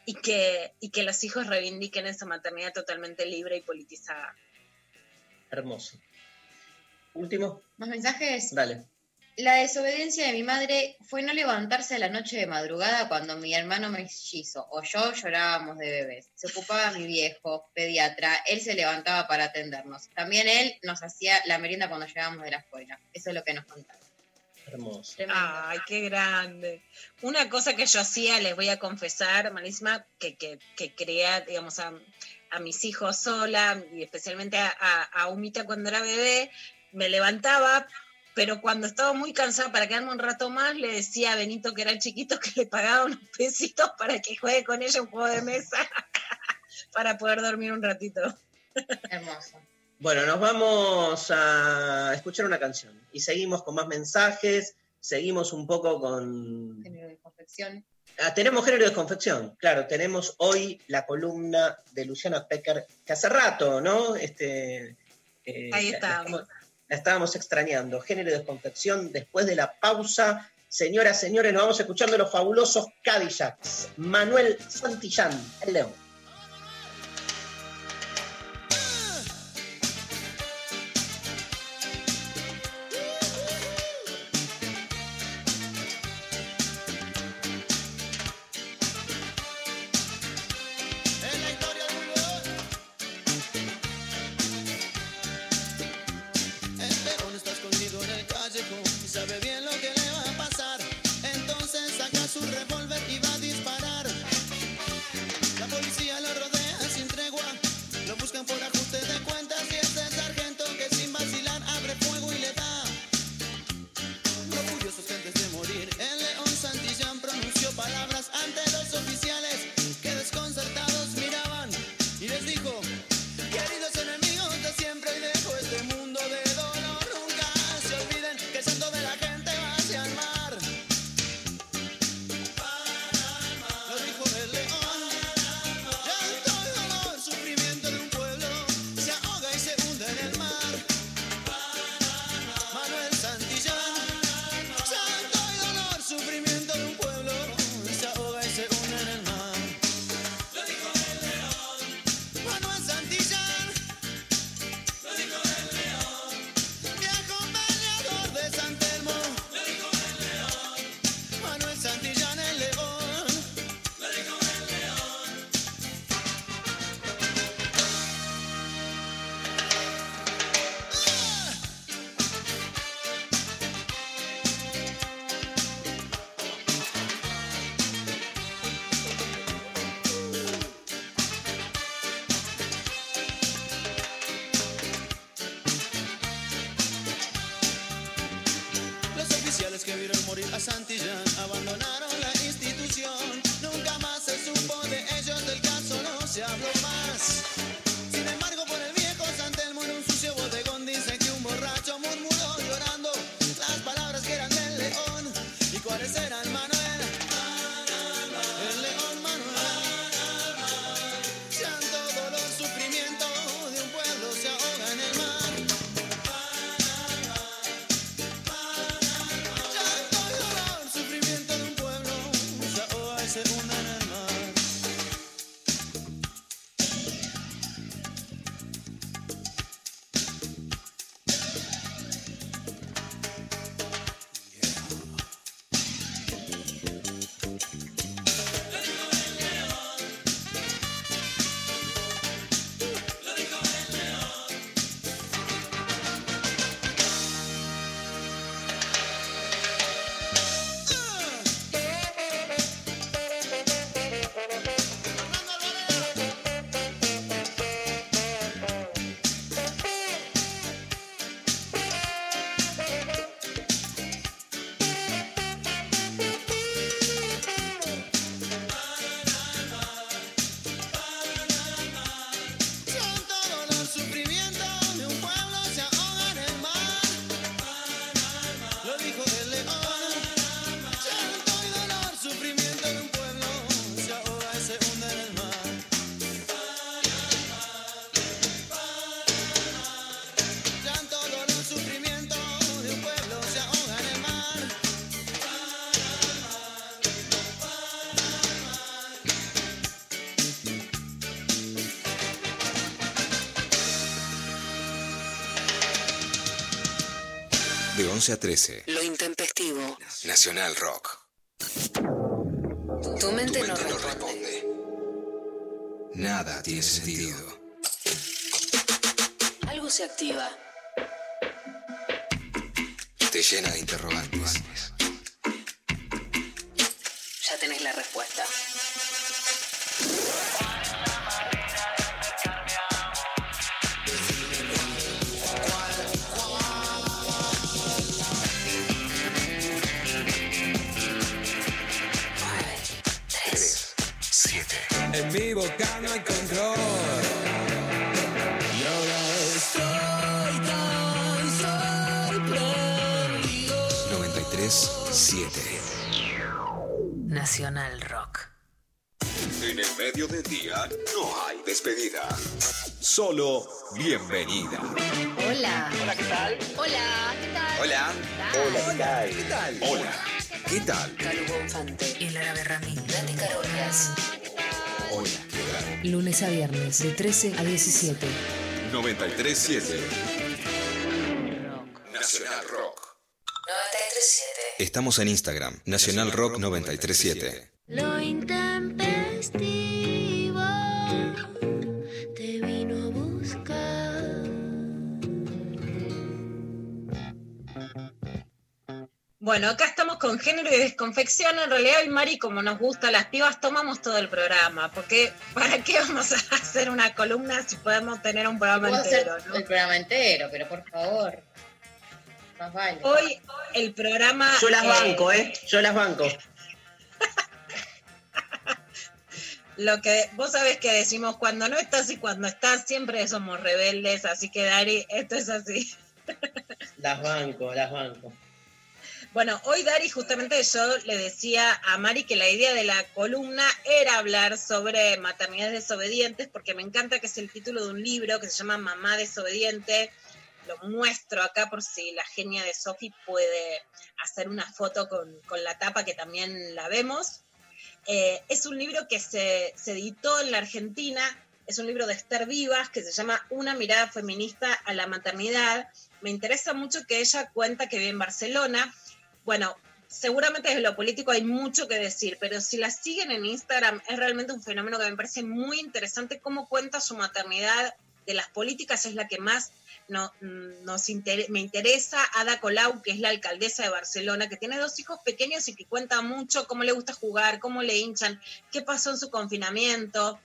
y que, y que los hijos reivindiquen esa maternidad totalmente libre y politizada. Hermoso. Último. ¿Más mensajes? Dale. La desobediencia de mi madre fue no levantarse a la noche de madrugada cuando mi hermano mellizo o yo llorábamos de bebés. Se ocupaba mi viejo, pediatra, él se levantaba para atendernos. También él nos hacía la merienda cuando llegábamos de la escuela. Eso es lo que nos contaba. Hermoso. Ay, qué grande. Una cosa que yo hacía, les voy a confesar, malísima, que, que, que creía, digamos, a, a mis hijos sola, y especialmente a, a, a Humita cuando era bebé, me levantaba, pero cuando estaba muy cansada para quedarme un rato más, le decía a Benito, que era el chiquito, que le pagaba unos pesitos para que juegue con ella un juego de mesa, para poder dormir un ratito. Hermoso. Bueno, nos vamos a escuchar una canción y seguimos con más mensajes, seguimos un poco con... Género de confección. Ah, tenemos género de confección, claro, tenemos hoy la columna de Luciana Pecker, que hace rato, ¿no? Este, eh, Ahí está. estamos- la estábamos extrañando. Género de confección, después de la pausa. Señoras, señores, nos vamos escuchando los fabulosos Cadillacs. Manuel Santillán, el León. 11 a 13. Lo intempestivo. Nacional Rock. Tu mente, Tu no mente no responde. Nada tiene sentido. Algo se activa. Te llena de interrogantes. Bienvenida. Hola. Hola, ¿qué tal? Hola, ¿qué tal? Hola. Hola, ¿qué tal? Hola, ¿qué tal? Calu Bonfante. El árabe Ramín. Dani Carolias. Hola, ¿qué tal? Lunes a viernes de 13 a 17. 93.7. Nacional Rock. 937. Estamos en Instagram, Nacional Rock 937. Lo intempestivo Bueno, acá estamos con género y desconfección. En realidad, hoy Mari, como nos gusta las pibas, tomamos todo el programa. Porque, ¿para qué vamos a hacer una columna si podemos tener un programa hacer entero? ¿no? el programa entero, pero por favor. Más vale. Hoy el programa. Yo las eh, banco, ¿eh? Yo las banco. Lo que vos sabés que decimos cuando no estás y cuando estás, siempre somos rebeldes. Así que, Dari, esto es así. Las banco, las banco. Bueno, hoy Dari justamente yo le decía a Mari que la idea de la columna era hablar sobre maternidades desobedientes, porque me encanta que es el título de un libro que se llama Mamá desobediente. Lo muestro acá por si la genia de Sofi puede hacer una foto con, con la tapa que también la vemos. Eh, es un libro que se, se editó en la Argentina, es un libro de Esther Vivas que se llama Una mirada feminista a la maternidad. Me interesa mucho que ella cuenta que vive en Barcelona. Bueno, seguramente desde lo político hay mucho que decir, pero si la siguen en Instagram es realmente un fenómeno que me parece muy interesante cómo cuenta su maternidad de las políticas, es la que más mm, nos me interesa. Ada Colau, que es la alcaldesa de Barcelona, que tiene dos hijos pequeños y que cuenta mucho cómo le gusta jugar, cómo le hinchan, qué pasó en su confinamiento.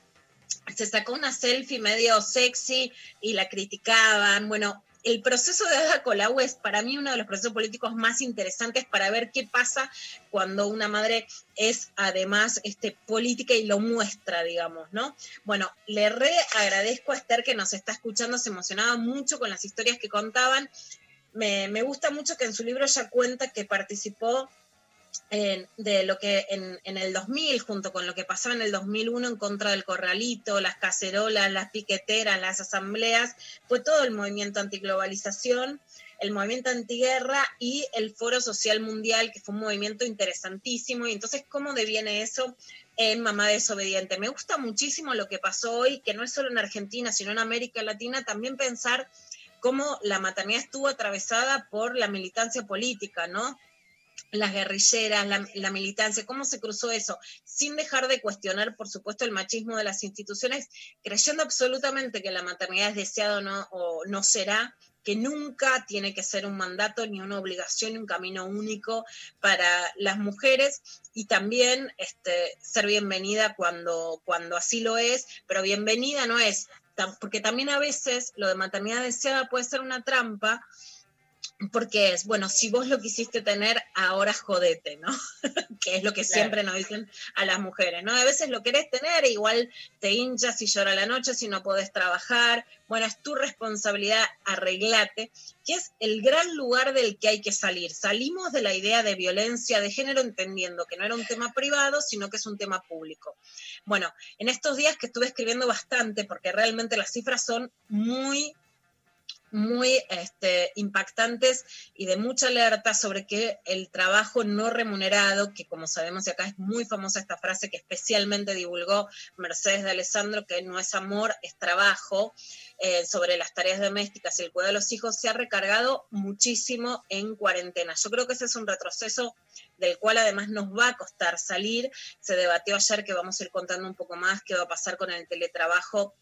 Se sacó una selfie medio sexy y la criticaban. Bueno, el proceso de Ada Colau es para mí uno de los procesos políticos más interesantes para ver qué pasa cuando una madre es además este, política y lo muestra, digamos, ¿no? Bueno, le re agradezco a Esther que nos está escuchando, se emocionaba mucho con las historias que contaban. Me, me gusta mucho que en su libro ella cuenta que participó en- de lo que en, el 2000, junto con lo que pasaba en el 2001 en contra del corralito, las cacerolas, las piqueteras, las asambleas, fue todo el movimiento antiglobalización, el movimiento antiguerra y el Foro Social Mundial, que fue un movimiento interesantísimo. Y entonces, ¿cómo deviene eso en Mamá Desobediente? Me gusta muchísimo lo que pasó hoy, que no es solo en Argentina, sino en América Latina, también pensar cómo la maternidad estuvo atravesada por la militancia política, ¿no? Las guerrilleras, la, militancia, cómo se cruzó eso, sin dejar de cuestionar, por supuesto, el machismo de las instituciones, creyendo absolutamente que la maternidad es deseada no, o no será, que nunca tiene que ser un mandato, ni una obligación, ni un camino único para las mujeres, y también este, ser bienvenida cuando, cuando así lo es, pero bienvenida no es, porque también a veces lo de maternidad deseada puede ser una trampa, porque es, bueno, si vos lo quisiste tener, ahora jodete, ¿no? que es lo que Claro. siempre nos dicen a las mujeres, ¿no? A veces lo querés tener, igual te hinchas y llora la noche si no podés trabajar, bueno, es tu responsabilidad, arreglate, que es el gran lugar del que hay que salir. Salimos de la idea de violencia de género entendiendo que no era un tema privado, sino que es un tema público. Bueno, en estos días que estuve escribiendo bastante, porque realmente las cifras son muy muy este, impactantes y de mucha alerta sobre que el trabajo no remunerado, que como sabemos y acá es muy famosa esta frase que especialmente divulgó Mercedes de Alessandro, que no es amor, es trabajo, eh, sobre las tareas domésticas y el cuidado de los hijos, se ha recargado muchísimo en cuarentena. Yo creo que ese es un retroceso del cual además nos va a costar salir. Se debatió ayer que vamos a ir contando un poco más qué va a pasar con el teletrabajo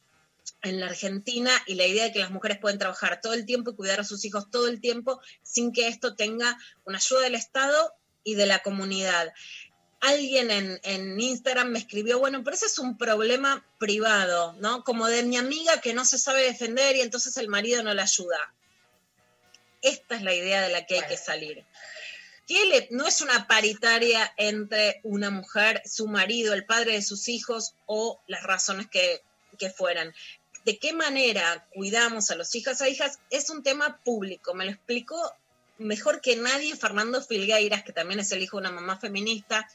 en la Argentina y la idea de que las mujeres pueden trabajar todo el tiempo y cuidar a sus hijos todo el tiempo sin que esto tenga una ayuda del Estado y de la comunidad. Alguien en, en, Instagram me escribió, bueno, pero ese es un problema privado, ¿no? Como de mi amiga que no se sabe defender y entonces el marido no la ayuda. Esta es la idea de la que hay que salir. Que no es una paritaria entre una mujer, su marido, el padre de sus hijos o las razones que, que fueran de qué manera cuidamos a los hijos e hijas es un tema público. Me lo explicó mejor que nadie Fernando Filgueiras, que también es el hijo de una mamá feminista.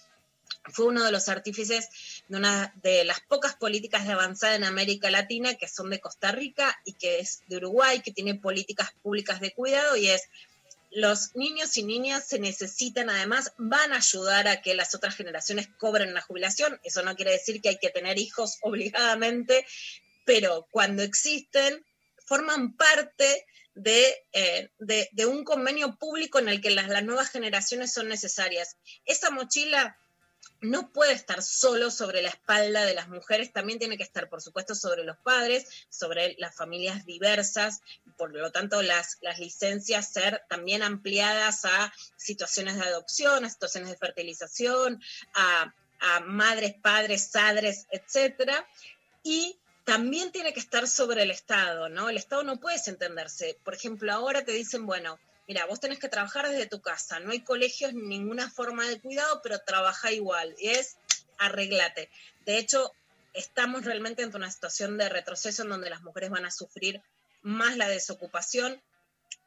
Fue uno de los artífices de una de las pocas políticas de avanzada en América Latina, que son de Costa Rica y que es de Uruguay, que tiene políticas públicas de cuidado y es los niños y niñas se necesitan, además, van a ayudar a que las otras generaciones cobren la jubilación. Eso no quiere decir que hay que tener hijos obligadamente, pero cuando existen, forman parte eh, de, de, un convenio público en el que las, las nuevas generaciones son necesarias. Esa mochila no puede estar solo sobre la espalda de las mujeres, también tiene que estar, por supuesto, sobre los padres, sobre las familias diversas, por lo tanto, las, las licencias ser también ampliadas a situaciones de adopción, a situaciones de fertilización, a, a madres, padres, sadres, etcétera. Y también tiene que estar sobre el Estado, ¿no? El Estado no puede entenderse. Por ejemplo, ahora te dicen, bueno, mira, vos tenés que trabajar desde tu casa, no hay colegios ni ninguna forma de cuidado, pero trabaja igual. Y es, arreglate. De hecho, estamos realmente ante una situación de retroceso en donde las mujeres van a sufrir más la desocupación.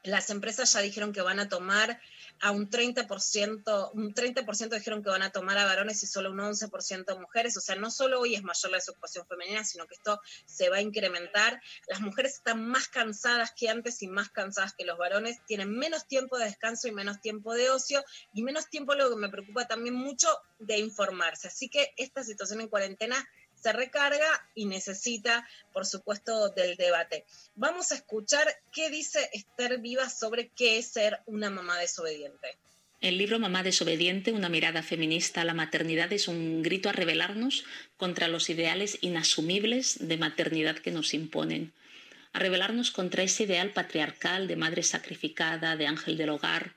Las empresas ya dijeron que van a tomar a un 30%, un 30% dijeron que van a tomar a varones y solo un 11% mujeres. O sea, no solo hoy es mayor la desocupación femenina, sino que esto se va a incrementar. Las mujeres están más cansadas que antes y más cansadas que los varones, tienen menos tiempo de descanso y menos tiempo de ocio y menos tiempo, lo que me preocupa también mucho, de informarse. Así que esta situación en cuarentena se recarga y necesita, por supuesto, del debate. Vamos a escuchar qué dice Esther Viva sobre qué es ser una mamá desobediente. El libro Mamá desobediente, una mirada feminista a la maternidad es un grito a rebelarnos contra los ideales inasumibles de maternidad que nos imponen, a rebelarnos contra ese ideal patriarcal de madre sacrificada, de ángel del hogar,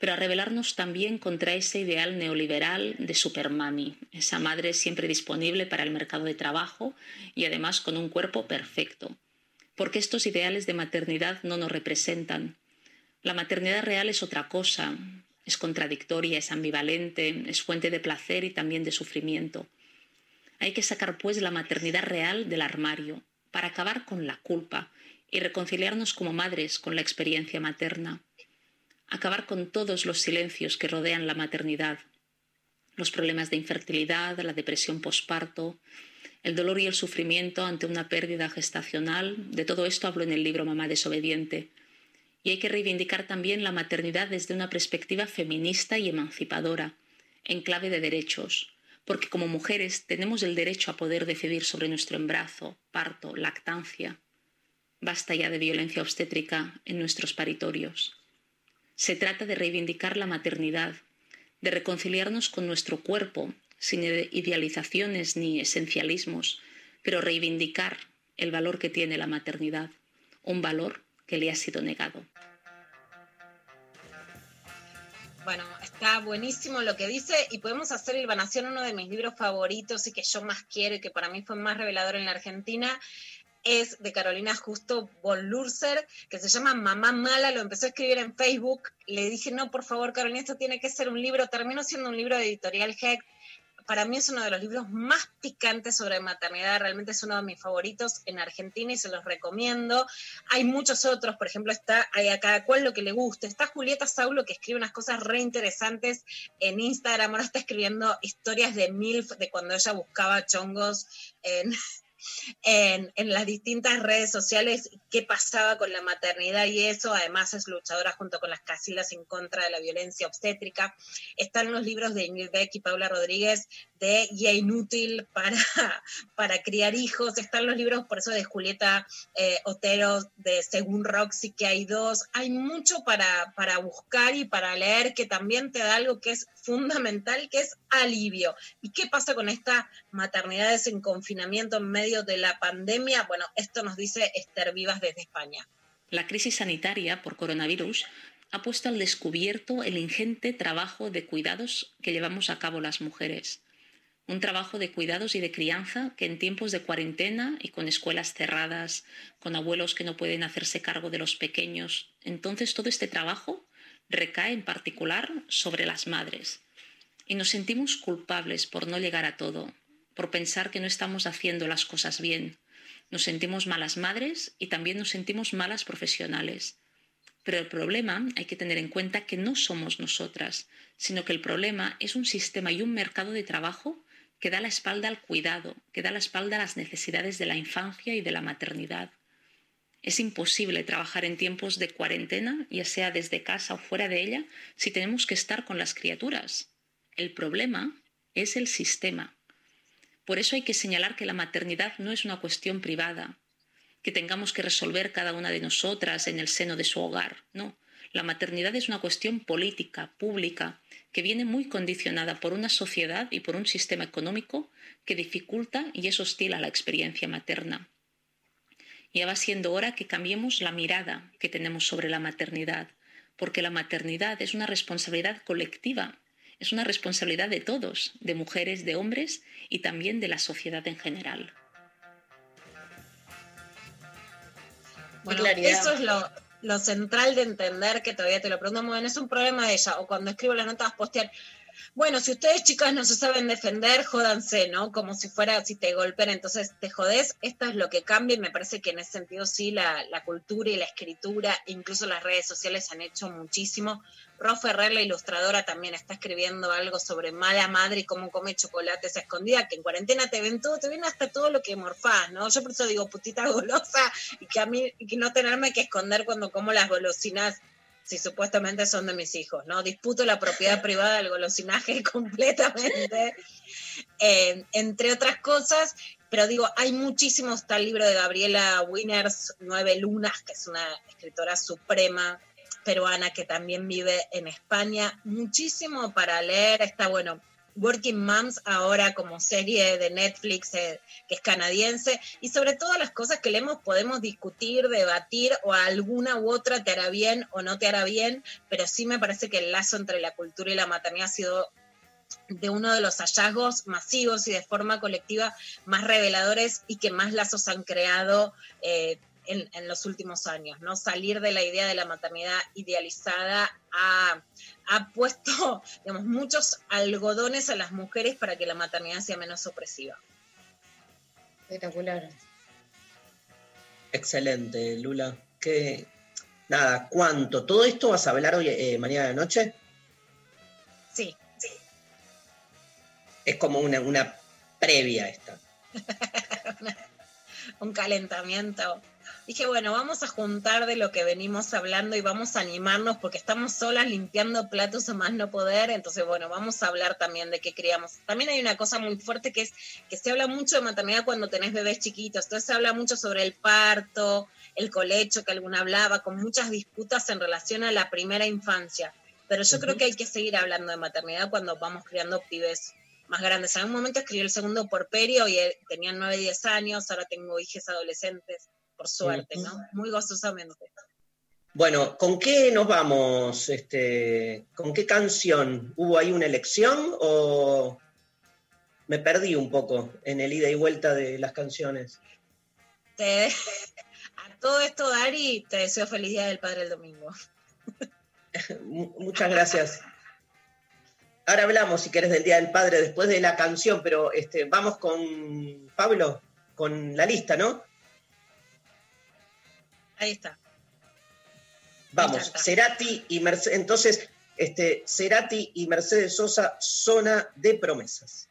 pero a rebelarnos también contra ese ideal neoliberal de supermami, esa madre siempre disponible para el mercado de trabajo y además con un cuerpo perfecto. Porque estos ideales de maternidad no nos representan. La maternidad real es otra cosa, es contradictoria, es ambivalente, es fuente de placer y también de sufrimiento. Hay que sacar pues la maternidad real del armario para acabar con la culpa y reconciliarnos como madres con la experiencia materna acabar con todos los silencios que rodean la maternidad, los problemas de infertilidad, la depresión posparto, el dolor y el sufrimiento ante una pérdida gestacional, de todo esto hablo en el libro Mamá desobediente. Y hay que reivindicar también la maternidad desde una perspectiva feminista y emancipadora, en clave de derechos, porque como mujeres tenemos el derecho a poder decidir sobre nuestro embarazo, parto, lactancia. Basta ya de violencia obstétrica en nuestros paritorios. Se trata de reivindicar la maternidad, de reconciliarnos con nuestro cuerpo, sin idealizaciones ni esencialismos, pero reivindicar el valor que tiene la maternidad, un valor que le ha sido negado. Bueno, está buenísimo lo que dice y podemos hacer Ilvanación uno de mis libros favoritos y que yo más quiero y que para mí fue más revelador en la Argentina es de Carolina Justo Lurser, que se llama Mamá Mala, lo empezó a escribir en Facebook. Le dije, no, por favor, Carolina, esto tiene que ser un libro. Terminó siendo un libro de editorial Heck. Para mí es uno de los libros más picantes sobre maternidad, realmente es uno de mis favoritos en Argentina y se los recomiendo. Hay muchos otros, por ejemplo, está hay a cada cual lo que le guste. Está Julieta Saulo que escribe unas cosas re interesantes en Instagram, ahora está escribiendo historias de MILF, de cuando ella buscaba chongos en, en, las distintas redes sociales qué pasaba con la maternidad y eso. Además es luchadora junto con las Casillas en contra de la violencia obstétrica. Están los libros de Ingrid Beck y Paula Rodríguez de Guía Inútil para, para criar hijos. Están los libros, por eso, de Julieta eh, Otero, de Según Roxy, que hay dos. Hay mucho para, para buscar y para leer que también te da algo que es fundamental, que es alivio. ¿Y qué pasa con estas maternidades en confinamiento en medio de la pandemia? Bueno, esto nos dice Esther Vivas desde España. La crisis sanitaria por coronavirus ha puesto al descubierto el ingente trabajo de cuidados que llevamos a cabo las mujeres. Un trabajo de cuidados y de crianza que en tiempos de cuarentena y con escuelas cerradas, con abuelos que no pueden hacerse cargo de los pequeños, entonces todo este trabajo recae en particular sobre las madres. Y nos sentimos culpables por no llegar a todo, por pensar que no estamos haciendo las cosas bien. Nos sentimos malas madres y también nos sentimos malas profesionales. Pero el problema hay que tener en cuenta que no somos nosotras, sino que el problema es un sistema y un mercado de trabajo que da la espalda al cuidado, que da la espalda a las necesidades de la infancia y de la maternidad. Es imposible trabajar en tiempos de cuarentena, ya sea desde casa o fuera de ella, si tenemos que estar con las criaturas. El problema es el sistema. Por eso hay que señalar que la maternidad no es una cuestión privada, que tengamos que resolver cada una de nosotras en el seno de su hogar. No, la maternidad es una cuestión política, pública, que viene muy condicionada por una sociedad y por un sistema económico que dificulta y es hostil a la experiencia materna. Ya va siendo hora que cambiemos la mirada que tenemos sobre la maternidad, porque la maternidad es una responsabilidad colectiva, es una responsabilidad de todos, de mujeres, de hombres y también de la sociedad en general. Bueno, eso es lo, lo, central de entender que todavía te lo pregunto muy bien, es un problema de ella, o cuando escribo las notas postear, bueno, si ustedes chicas no se saben defender, jódanse, ¿no? Como si fuera, si te golpean, entonces te jodés, esto es lo que cambia y me parece que en ese sentido sí la, la cultura y la escritura, incluso las redes sociales han hecho muchísimo. Ro Ferrer, la ilustradora, también está escribiendo algo sobre mala madre y cómo come chocolates a escondida, que en cuarentena te ven todo, te ven hasta todo lo que morfás, ¿no? Yo por eso digo putita golosa y que a mí, que no tenerme que esconder cuando como las golosinas si supuestamente son de mis hijos, ¿no? Disputo la propiedad privada del golosinaje completamente, eh, entre otras cosas, pero digo, hay muchísimos, está el libro de Gabriela Winners, Nueve Lunas, que es una escritora suprema peruana que también vive en España, muchísimo para leer, está bueno, Working Moms ahora como serie de Netflix eh, que es canadiense y sobre todas las cosas que leemos podemos discutir, debatir o alguna u otra te hará bien o no te hará bien, pero sí me parece que el lazo entre la cultura y la maternidad ha sido de uno de los hallazgos masivos y de forma colectiva más reveladores y que más lazos han creado eh, en, los últimos años, ¿no? Salir de la idea de la maternidad idealizada ha, puesto, digamos, muchos algodones a las mujeres para que la maternidad sea menos opresiva. Espectacular. Excelente, Lula. Que nada, ¿cuánto? ¿Todo esto vas a hablar hoy, eh, mañana de noche? Sí, sí. Es como una, una previa esta. un calentamiento dije, bueno, vamos a juntar de lo que venimos hablando y vamos a animarnos porque estamos solas limpiando platos a más no poder, entonces, bueno, vamos a hablar también de qué criamos. También hay una cosa muy fuerte que es que se habla mucho de maternidad cuando tenés bebés chiquitos, entonces se habla mucho sobre el parto, el colecho que alguna hablaba, con muchas disputas en relación a la primera infancia. Pero yo creo que hay que seguir hablando de maternidad cuando vamos criando pibes más grandes. En un momento escribí el segundo por perio y tenían 9, 10 años, ahora tengo hijos adolescentes por suerte, ¿no? Muy gozosamente. Bueno, ¿con qué nos vamos? Este, ¿Con qué canción? ¿Hubo ahí una elección o me perdí un poco en el ida y vuelta de las canciones? a todo esto, Dari, te deseo feliz día del Padre el domingo. Muchas gracias. Ahora hablamos, si querés, del Día del Padre después de la canción, pero este, vamos con Pablo, con la lista, ¿no? Ahí está. Vamos, Cerati y Mercedes. Entonces, este, Cerati y Mercedes Sosa, zona de promesas.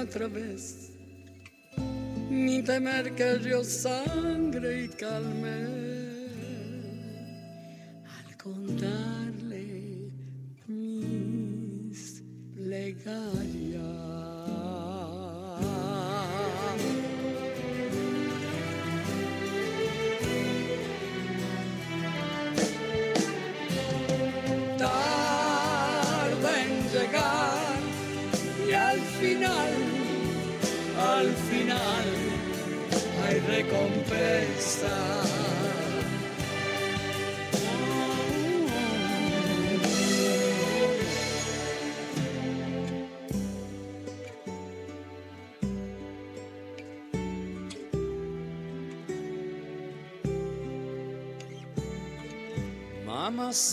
Otra vez, ni temer que río sangre y calme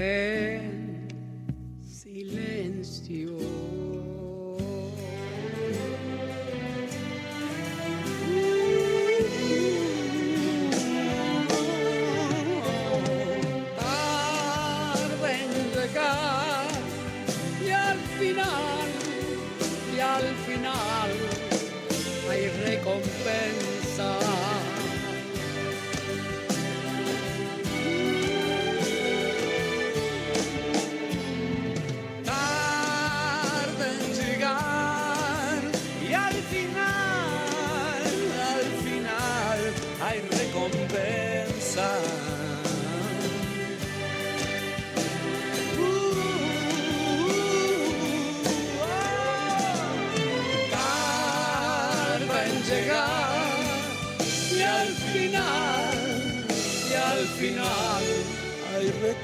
en silencio. Tarde en llegar y al final, y al final hay recompensa.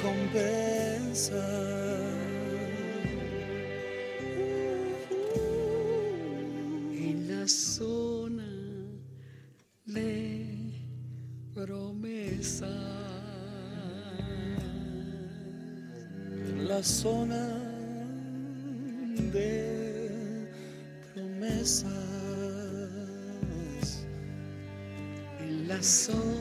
Recompensa. en la zona de promesa. En la zona de promesas. En la zona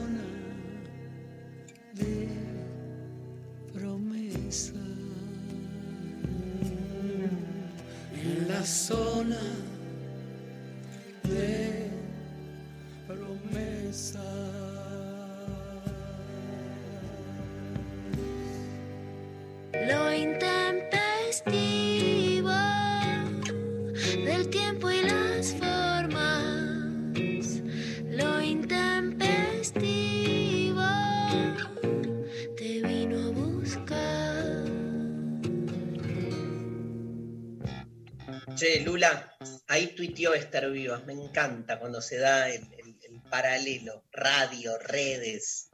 Esther Vivas. Me encanta cuando se da el, el- el paralelo. Radio, redes,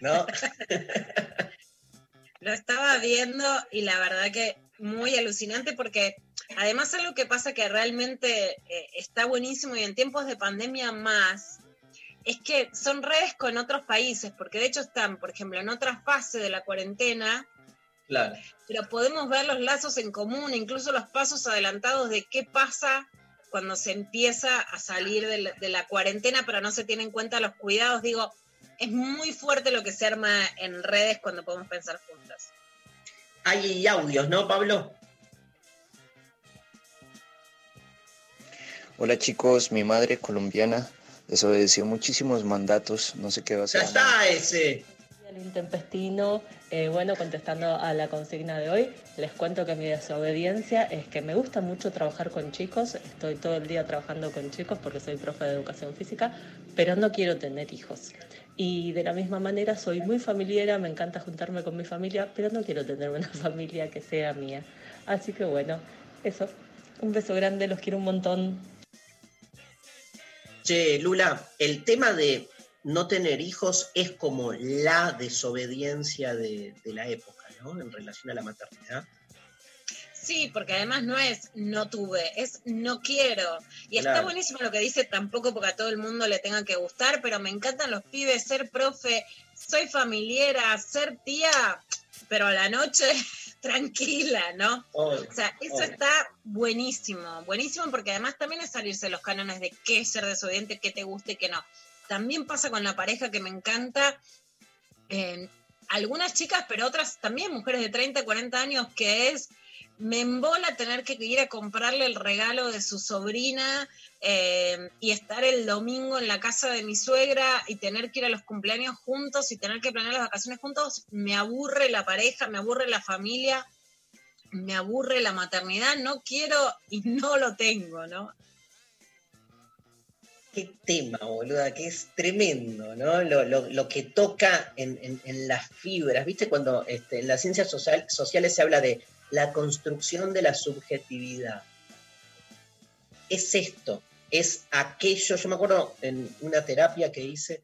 ¿no? Lo estaba viendo y la verdad que muy alucinante porque además algo que pasa que realmente eh, está buenísimo y en tiempos de pandemia más, es que son redes con otros países, porque de hecho están, por ejemplo, en otra fase de la cuarentena, Claro. pero podemos ver los lazos en común, incluso los pasos adelantados de qué pasa cuando se empieza a salir de la, de la cuarentena, pero no se tienen en cuenta los cuidados. Digo, es muy fuerte lo que se arma en redes cuando podemos pensar juntas. Hay audios, ¿no, Pablo? Hola chicos, mi madre colombiana desobedeció muchísimos mandatos, no sé qué va a Ya hacer. está ese. El intempestino, eh, bueno, contestando a la consigna de hoy, les cuento que mi desobediencia es que me gusta mucho trabajar con chicos, estoy todo el día trabajando con chicos porque soy profe de educación física, pero no quiero tener hijos. Y de la misma manera soy muy familiera, me encanta juntarme con mi familia, pero no quiero tener una familia que sea mía. Así que bueno, eso. Un beso grande, los quiero un montón. Che, Lula, el tema de no tener hijos es como la desobediencia de, de la época, ¿no? En relación a la maternidad. Sí, porque además no es no tuve, es no quiero. Y está buenísimo lo que dice, tampoco porque a todo el mundo le tenga que gustar, pero me encantan los pibes, ser profe, soy familiera, ser tía, pero a la noche tranquila, ¿no? Obvio, O sea, eso obvio. está buenísimo, buenísimo porque además también es salirse de los cánones de qué es ser desobediente, qué te gusta y qué no. También pasa con la pareja que me encanta, eh, algunas chicas, pero otras también mujeres de 30, 40 años, que es, me embola tener que ir a comprarle el regalo de su sobrina eh, y estar el domingo en la casa de mi suegra y tener que ir a los cumpleaños juntos y tener que planear las vacaciones juntos, me aburre la pareja, me aburre la familia, me aburre la maternidad, no quiero y no lo tengo, ¿no? Qué tema, boluda, que es tremendo, ¿no? Lo, que toca en las fibras. ¿Viste cuando este, en las ciencias social- sociales se habla de la construcción de la subjetividad? Es esto, es aquello. Yo me acuerdo en una terapia que hice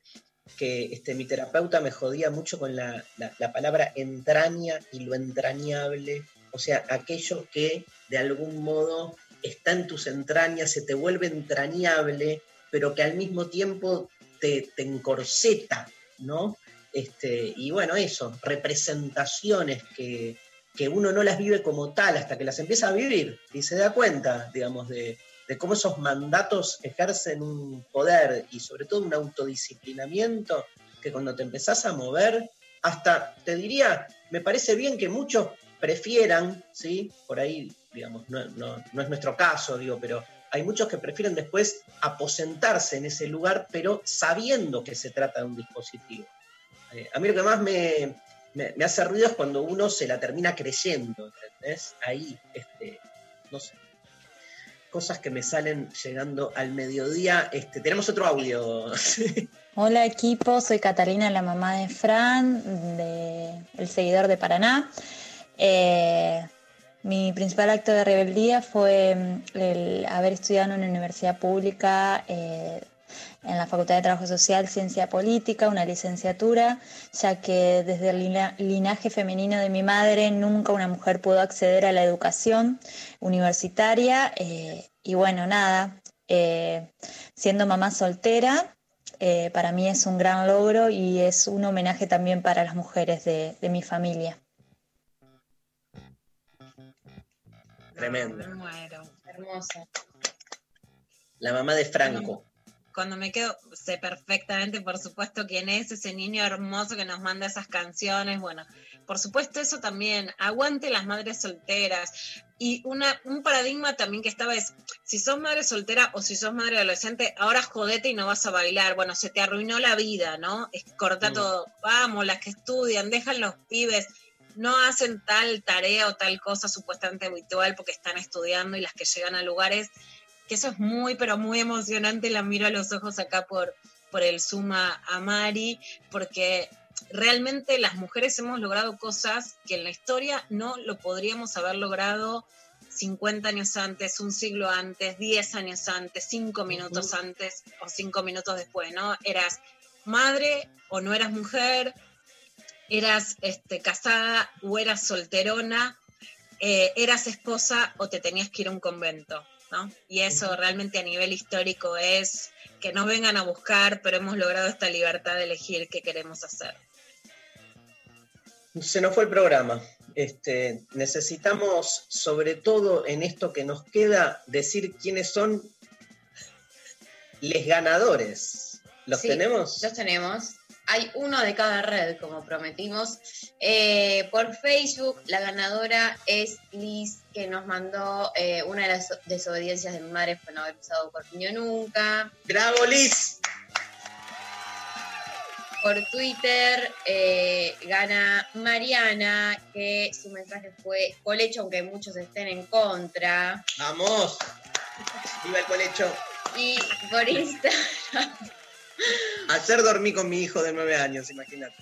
que este, mi terapeuta me jodía mucho con la, la- la palabra entraña y lo entrañable. O sea, aquello que de algún modo está en tus entrañas, se te vuelve entrañable, pero que al mismo tiempo te, te encorseta, ¿no? Este, y bueno, eso, representaciones que, que uno no las vive como tal hasta que las empieza a vivir y se da cuenta, digamos, de, de cómo esos mandatos ejercen un poder y sobre todo un autodisciplinamiento que cuando te empezás a mover, hasta te diría, me parece bien que muchos prefieran, ¿sí? Por ahí, digamos, no, no- no es nuestro caso, digo, pero hay muchos que prefieren después aposentarse en ese lugar, pero sabiendo que se trata de un dispositivo. Eh, a mí lo que más me, me- hace ruido es cuando uno se la termina creyendo, ¿entendés? Ahí, este, no sé. Cosas que me salen llegando al mediodía. Este, tenemos otro audio. Hola equipo, soy Catalina, la mamá de Fran, de, el seguidor de Paraná. Eh, mi principal acto de rebeldía fue mm, el haber estudiado en una universidad pública eh, en la Facultad de Trabajo Social, Ciencia Política, una licenciatura, ya que desde el lina- linaje femenino de mi madre nunca una mujer pudo acceder a la educación universitaria. eh, y bueno, nada, eh, siendo mamá soltera, para mí es un gran logro y es un homenaje también para las mujeres de mi familia. Tremendo. Me muero. Hermosa. La mamá de Franco. Cuando me quedo, sé perfectamente, por supuesto, quién es ese niño hermoso que nos manda esas canciones. Bueno, por supuesto, eso también. Aguante las madres solteras. Y una, un paradigma también que estaba es, si sos madre soltera o si sos madre adolescente, ahora jodete y no vas a bailar. Bueno, se te arruinó la vida, ¿no? Es corta Mm. todo. Vamos, las que estudian, dejan los pibes. No hacen tal tarea o tal cosa supuestamente habitual porque están estudiando y las que llegan a lugares que eso es muy, pero muy emocionante. La miro a los ojos acá por, por el Suma a Mari, porque realmente las mujeres hemos logrado cosas que en la historia no lo podríamos haber logrado 50 años antes, un siglo antes, 10 años antes, 5 minutos antes o 5 minutos después, ¿no? Eras madre o no eras mujer, eras este, casada o eras solterona, eh, eras esposa o te tenías que ir a un convento, ¿no? Y eso realmente a nivel histórico es que nos vengan a buscar, pero hemos logrado esta libertad de elegir qué queremos hacer. Se nos fue el programa. Este, necesitamos, sobre todo en esto que nos queda, decir quiénes son los ganadores. ¿Los Sí, tenemos? Los tenemos. Hay uno de cada red, como prometimos. Eh, por Facebook, la ganadora es Liz, que nos mandó eh, una de las desobediencias de mi madre fue no haber usado corpiño nunca. ¡Bravo, Liz! por Twitter eh, gana Mariana, que su mensaje fue colecho, aunque muchos estén en contra. ¡Vamos! ¡Viva el colecho! Y por Instagram, Ayer dormí con mi hijo de nueve años, imagínate.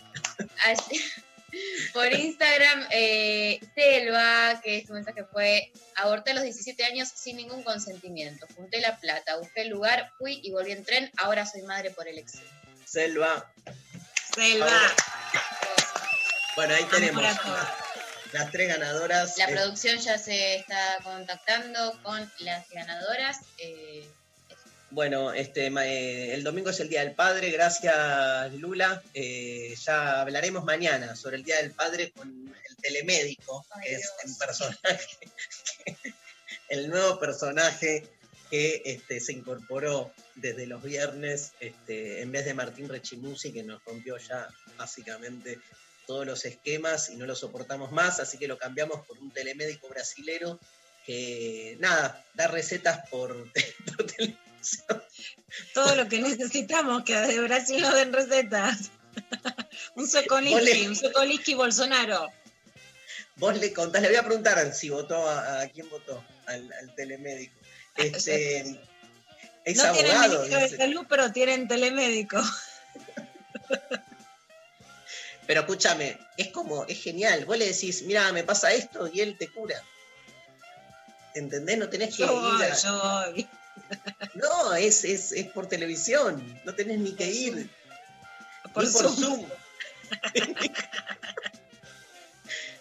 por Instagram, eh, Selva, que su mensaje fue aborté a los 17 años sin ningún consentimiento. Junté la plata, busqué el lugar, fui y volví en tren. Ahora soy madre por elección. Selva. Selva. Bueno, ahí tenemos las tres ganadoras. La Eh, producción ya se está contactando con las ganadoras. eh, Bueno, este, eh, el domingo es el Día del Padre, gracias Lula. Eh, ya hablaremos mañana sobre el Día del Padre con el telemédico, que es un personaje, el nuevo personaje que este, se incorporó desde los viernes, este, en vez de Martín Rechimusi, que nos rompió ya básicamente todos los esquemas y no lo soportamos más, así que lo cambiamos por un telemédico brasilero que, nada, da recetas por, por. Todo lo que necesitamos, que de Brasil nos den recetas. un Sokoliski, Ole. un Sokoliski Bolsonaro. Vos le contás, le voy a preguntar si votó a, a quién votó, al, al telemédico. Este, es no tienen abogado. ministro de dice. salud, pero tienen telemédico. Pero escúchame, es como, es genial. Vos le decís, mira, me pasa esto y él te cura. ¿Entendés? No tenés que Yo ir voy, a- yo voy. No, es, es, es por televisión. No tenés ni que ir. Por Ni por Zoom. Zoom.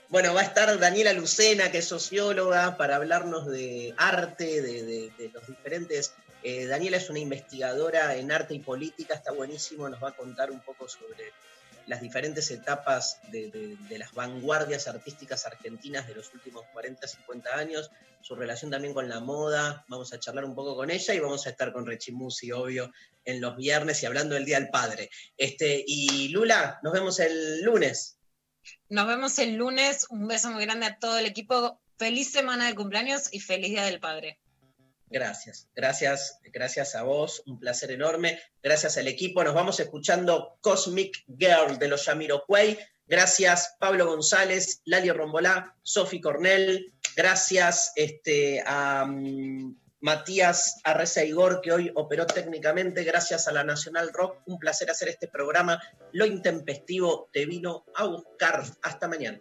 Bueno, va a estar Daniela Lucena, que es socióloga, para hablarnos de arte, de, de- de los diferentes... eh, Daniela es una investigadora en arte y política, está buenísimo, nos va a contar un poco sobre las diferentes etapas de, las vanguardias artísticas argentinas de los últimos 40, 50 años, su relación también con la moda, vamos a charlar un poco con ella y vamos a estar con Rechimusi, obvio, en los viernes y hablando del Día del Padre. Este, y Lula, nos vemos el lunes. Nos vemos el lunes. Un beso muy grande a todo el equipo. Feliz semana de cumpleaños y feliz Día del Padre. Gracias, gracias, gracias a vos, un placer enorme. Gracias al equipo. Nos vamos escuchando Cosmic Girl de los Yamiroquai. Gracias Pablo González, Lali Rombolá, Sofi Cornell. Gracias este, a mm, Matías Arreza Igor, que hoy operó técnicamente. Gracias a la Nacional Rock. Un placer hacer este programa. Lo intempestivo te vino a buscar. Hasta mañana.